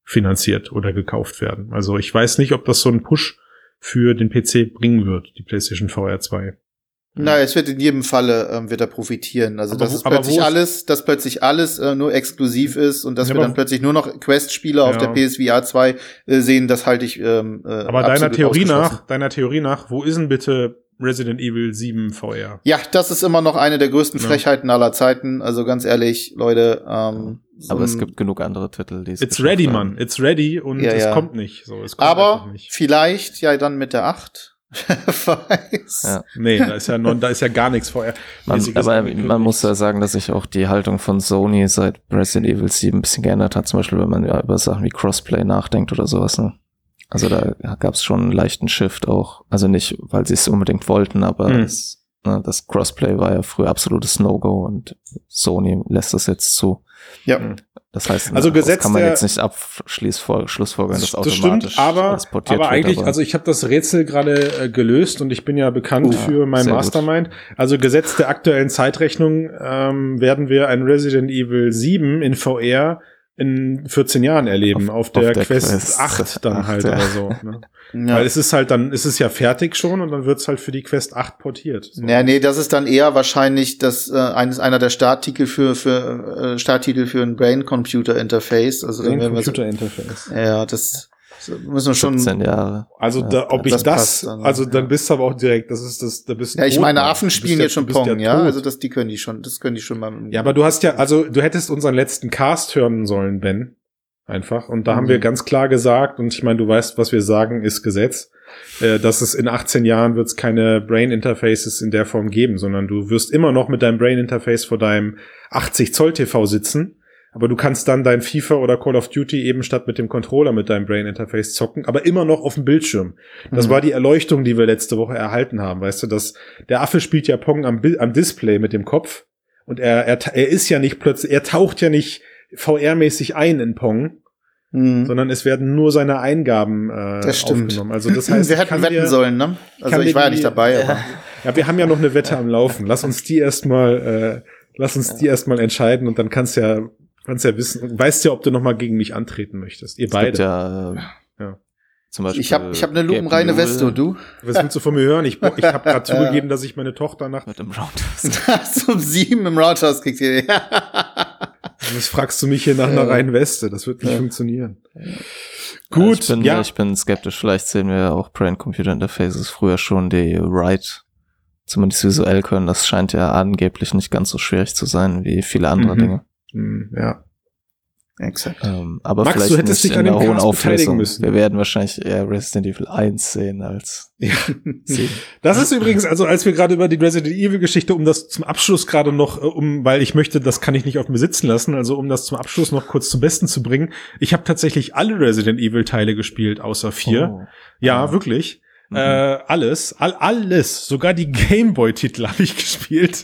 finanziert oder gekauft werden. Also ich weiß nicht, ob das so einen Push für den PC bringen wird, die PlayStation VR 2. Na, es wird in jedem Falle ähm, wird er profitieren. Also aber, dass es plötzlich alles, dass plötzlich alles äh, nur exklusiv ist und dass ja, wir dann plötzlich nur noch Quest-Spiele ja. auf der PSVR 2 äh, sehen, das halte ich. Ähm, äh, aber deiner Theorie nach, deiner Theorie nach, wo ist denn bitte Resident Evil 7 VR? Ja, das ist immer noch eine der größten ja. Frechheiten aller Zeiten. Also ganz ehrlich, Leute. Ähm, so aber es gibt genug andere Titel, die es It's ready, haben. man. It's ready und es kommt nicht. So, es kommt aber nicht. vielleicht ja dann mit der 8 weiß. Ja. Nee, da ist ja non, da ist ja gar nichts vorher. Man, aber man muss ja sagen, dass sich auch die Haltung von Sony seit Resident Evil 7 ein bisschen geändert hat, zum Beispiel wenn man ja über Sachen wie Crossplay nachdenkt oder sowas. Ne? Also da gab es schon einen leichten Shift auch. Also nicht, weil sie es unbedingt wollten, aber hm. es das Crossplay war ja früher absolutes No-Go und Sony lässt das jetzt zu. Ja. Mhm. Das heißt, also Gesetz kann man jetzt nicht abschließlich Schlussfolgern, das, das automatisch stimmt, aber, aber eigentlich, wird, also ich habe das Rätsel gerade äh, gelöst und ich bin ja bekannt uh, für mein Mastermind. Gut. Also Gesetz der aktuellen Zeitrechnung ähm, werden wir ein Resident Evil 7 in VR in 14 Jahren erleben, auf, auf, der, auf der Quest, Quest 8 dann 8, halt ja. oder so. Ne? Ja. Weil es ist halt dann, es ist ja fertig schon und dann wird's halt für die Quest 8 portiert. So. Ja, nee, das ist dann eher wahrscheinlich das äh, eines einer der Starttitel für für äh, Starttitel für ein Brain Computer Interface, also Brain Computer Interface. Ja, das müssen wir schon 17 Jahre. Also da, ob ich das, das dann, also dann bist du aber auch direkt, das ist das, da bist Ja, ich tot, meine Affen spielen jetzt schon Pong, ja, ja, also das die können die schon, das können die schon mal. Ja, aber du hast ja also du hättest unseren letzten Cast hören sollen, Ben. Einfach und da mhm. haben wir ganz klar gesagt und ich meine, du weißt, was wir sagen, ist Gesetz. Äh, dass es in 18 Jahren wird es keine Brain Interfaces in der Form geben, sondern du wirst immer noch mit deinem Brain Interface vor deinem 80 Zoll TV sitzen aber du kannst dann dein FIFA oder Call of Duty eben statt mit dem Controller mit deinem Brain Interface zocken, aber immer noch auf dem Bildschirm. Das mhm. war die Erleuchtung, die wir letzte Woche erhalten haben. Weißt du, dass der Affe spielt ja Pong am, am Display mit dem Kopf und er, er, er ist ja nicht plötzlich, er taucht ja nicht VR-mäßig ein in Pong, Mhm. sondern es werden nur seine Eingaben äh, das stimmt. aufgenommen. Also das heißt, wir hätten wetten dir, sollen, ne? Also ich war ja nicht dabei. Ja. Aber. ja, wir haben ja noch eine Wette am Laufen. Lass uns die erstmal, äh, lass uns die erstmal entscheiden und dann kannst ja Kannst ja wissen, weißt ja, ob du noch mal gegen mich antreten möchtest. Ihr es beide. ja, ja. Zum Beispiel ich habe ich hab eine lupenreine Weste und du? Was willst du von mir hören? Ich, ich habe gerade zugegeben, dass ich meine Tochter nach mit dem Roundhouse. Zum sieben im Roundhouse kriegt ihr. Was fragst du mich hier nach einer reinen Weste? Das wird nicht ja. funktionieren. Gut, ich bin, ja. ich bin skeptisch. Vielleicht sehen wir auch Brain Computer Interfaces früher schon, die Write zumindest visuell können. Das scheint ja angeblich nicht ganz so schwierig zu sein wie viele andere mhm. Dinge. Hm, ja. Exakt. Ähm, aber Max, vielleicht du hättest dich in der hohen Auflösung. Müssen. Wir werden wahrscheinlich eher Resident Evil 1 sehen als ja. Das ist übrigens, also als wir gerade über die Resident Evil Geschichte, um das zum Abschluss gerade noch, äh, um, weil ich möchte, das kann ich nicht auf mir sitzen lassen, also um das zum Abschluss noch kurz zum Besten zu bringen. Ich habe tatsächlich alle Resident Evil Teile gespielt, außer vier. Oh. Ja, ah. wirklich. Mhm. Äh, alles, all, alles, sogar die Gameboy-Titel habe ich gespielt.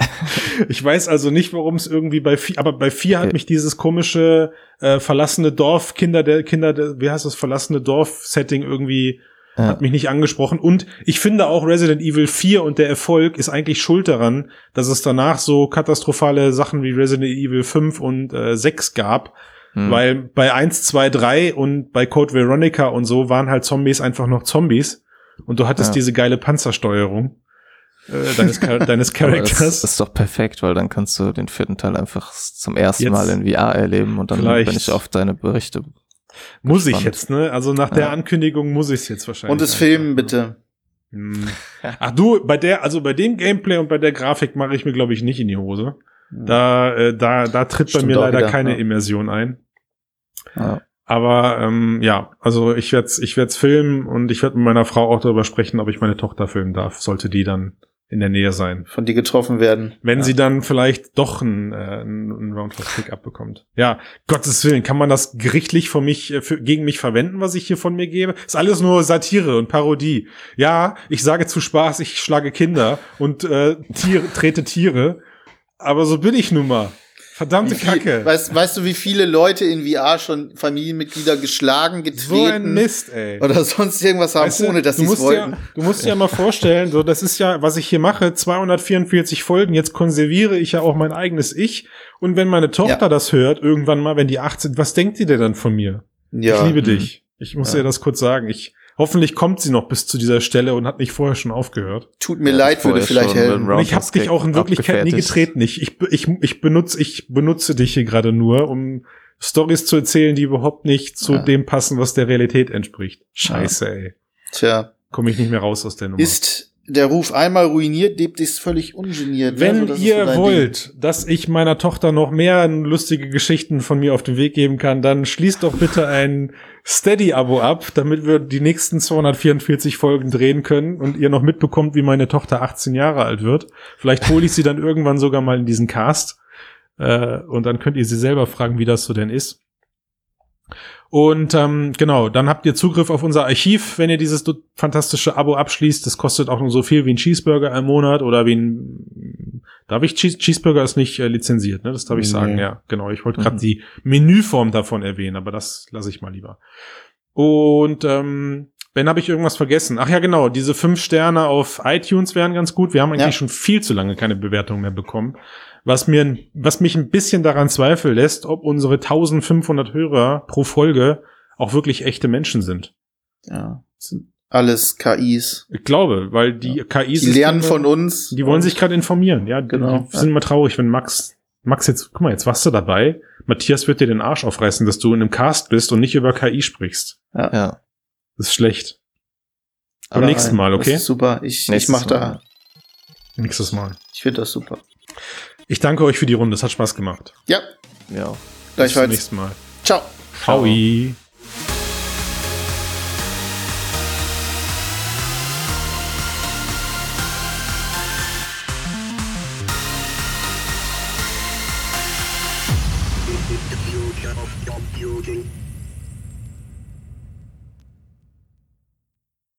ich weiß also nicht, warum es irgendwie bei vier, aber bei vier okay. hat mich dieses komische äh, verlassene Dorf, Kinder der Kinder der, wie heißt das verlassene Dorf-Setting irgendwie ja. hat mich nicht angesprochen. Und ich finde auch Resident Evil 4 und der Erfolg ist eigentlich schuld daran, dass es danach so katastrophale Sachen wie Resident Evil 5 und äh, 6 gab. Hm. Weil bei 1, 2, 3 und bei Code Veronica und so waren halt Zombies einfach noch Zombies. Und du hattest ja. diese geile Panzersteuerung äh, deines, deines Charakters. Das ist doch perfekt, weil dann kannst du den vierten Teil einfach zum ersten jetzt Mal in VR erleben und dann bin ich auf deine Berichte. Muss gespannt. ich jetzt, ne? Also nach der ja. Ankündigung muss ich es jetzt wahrscheinlich. Und es filmen bitte. Hm. Ach du, bei der, also bei dem Gameplay und bei der Grafik mache ich mir, glaube ich, nicht in die Hose. Hm. Da, äh, da, da tritt Stimmt bei mir leider wieder, keine ja. Immersion ein. Ja. Aber ähm, ja, also ich werde es ich werd's filmen und ich werde mit meiner Frau auch darüber sprechen, ob ich meine Tochter filmen darf, sollte die dann in der Nähe sein. Von die getroffen werden. Wenn ja. sie dann vielleicht doch ein, äh, ein Roundhouse-Pick-up bekommt. Ja, Gottes Willen, kann man das gerichtlich von mich, äh, für, gegen mich verwenden, was ich hier von mir gebe? Ist alles nur Satire und Parodie. Ja, ich sage zu Spaß, ich schlage Kinder und äh, Tiere, trete Tiere. Aber so bin ich nun mal. Verdammte viel, Kacke. Weißt, weißt du, wie viele Leute in VR schon Familienmitglieder geschlagen, getreten so ein Mist, ey. oder sonst irgendwas haben, weißt du, ohne dass sie es wollten? Ja, du musst dir ja mal vorstellen, so das ist ja, was ich hier mache, 244 Folgen, jetzt konserviere ich ja auch mein eigenes Ich und wenn meine Tochter ja. das hört, irgendwann mal, wenn die 18, was denkt die denn dann von mir? Ja. Ich liebe dich. Mhm. Ich muss ja. dir das kurz sagen. Ich Hoffentlich kommt sie noch bis zu dieser Stelle und hat nicht vorher schon aufgehört. Tut mir ja, leid, würde vielleicht helfen. Und ich habe dich auch in Wirklichkeit nie getreten. Ich, ich, ich, ich, benutze, ich benutze dich hier gerade nur, um Stories zu erzählen, die überhaupt nicht zu ja. dem passen, was der Realität entspricht. Scheiße, ja. ey. Tja. Komme ich nicht mehr raus aus der Nummer. Ist der Ruf einmal ruiniert, lebt es völlig ungeniert. Wenn also ihr wollt, Ding. dass ich meiner Tochter noch mehr lustige Geschichten von mir auf den Weg geben kann, dann schließt doch bitte ein Steady-Abo ab, damit wir die nächsten 244 Folgen drehen können und ihr noch mitbekommt, wie meine Tochter 18 Jahre alt wird. Vielleicht hole ich sie dann irgendwann sogar mal in diesen Cast. Äh, und dann könnt ihr sie selber fragen, wie das so denn ist. Und ähm, genau, dann habt ihr Zugriff auf unser Archiv, wenn ihr dieses fantastische Abo abschließt. Das kostet auch nur so viel wie ein Cheeseburger im Monat oder wie ein Darf ich Cheese Cheeseburger ist nicht äh, lizenziert, ne? Das darf ich nee. sagen, ja, genau. Ich wollte gerade mhm. die Menüform davon erwähnen, aber das lasse ich mal lieber. Und ähm, Ben, habe ich irgendwas vergessen? Ach ja, genau, diese fünf Sterne auf iTunes wären ganz gut. Wir haben eigentlich ja. schon viel zu lange keine Bewertung mehr bekommen. Was mir, was mich ein bisschen daran zweifeln lässt, ob unsere 1500 Hörer pro Folge auch wirklich echte Menschen sind. Ja, sind alles KIs. Ich glaube, weil die ja. KIs. Die lernen von uns. Die wollen sich gerade informieren. Ja, genau. Die sind immer traurig, wenn Max, Max jetzt, guck mal, jetzt warst du dabei. Matthias wird dir den Arsch aufreißen, dass du in einem Cast bist und nicht über KI sprichst. Ja. ja. Das ist schlecht. Beim nächsten Mal, okay? Das ist super. Ich, ich mach da. Nächstes Mal. Ich finde das super. Ich danke euch für die Runde. Es hat Spaß gemacht. Ja. Ja. Bis zum nächsten Mal. Ciao. Ciao. Ciao.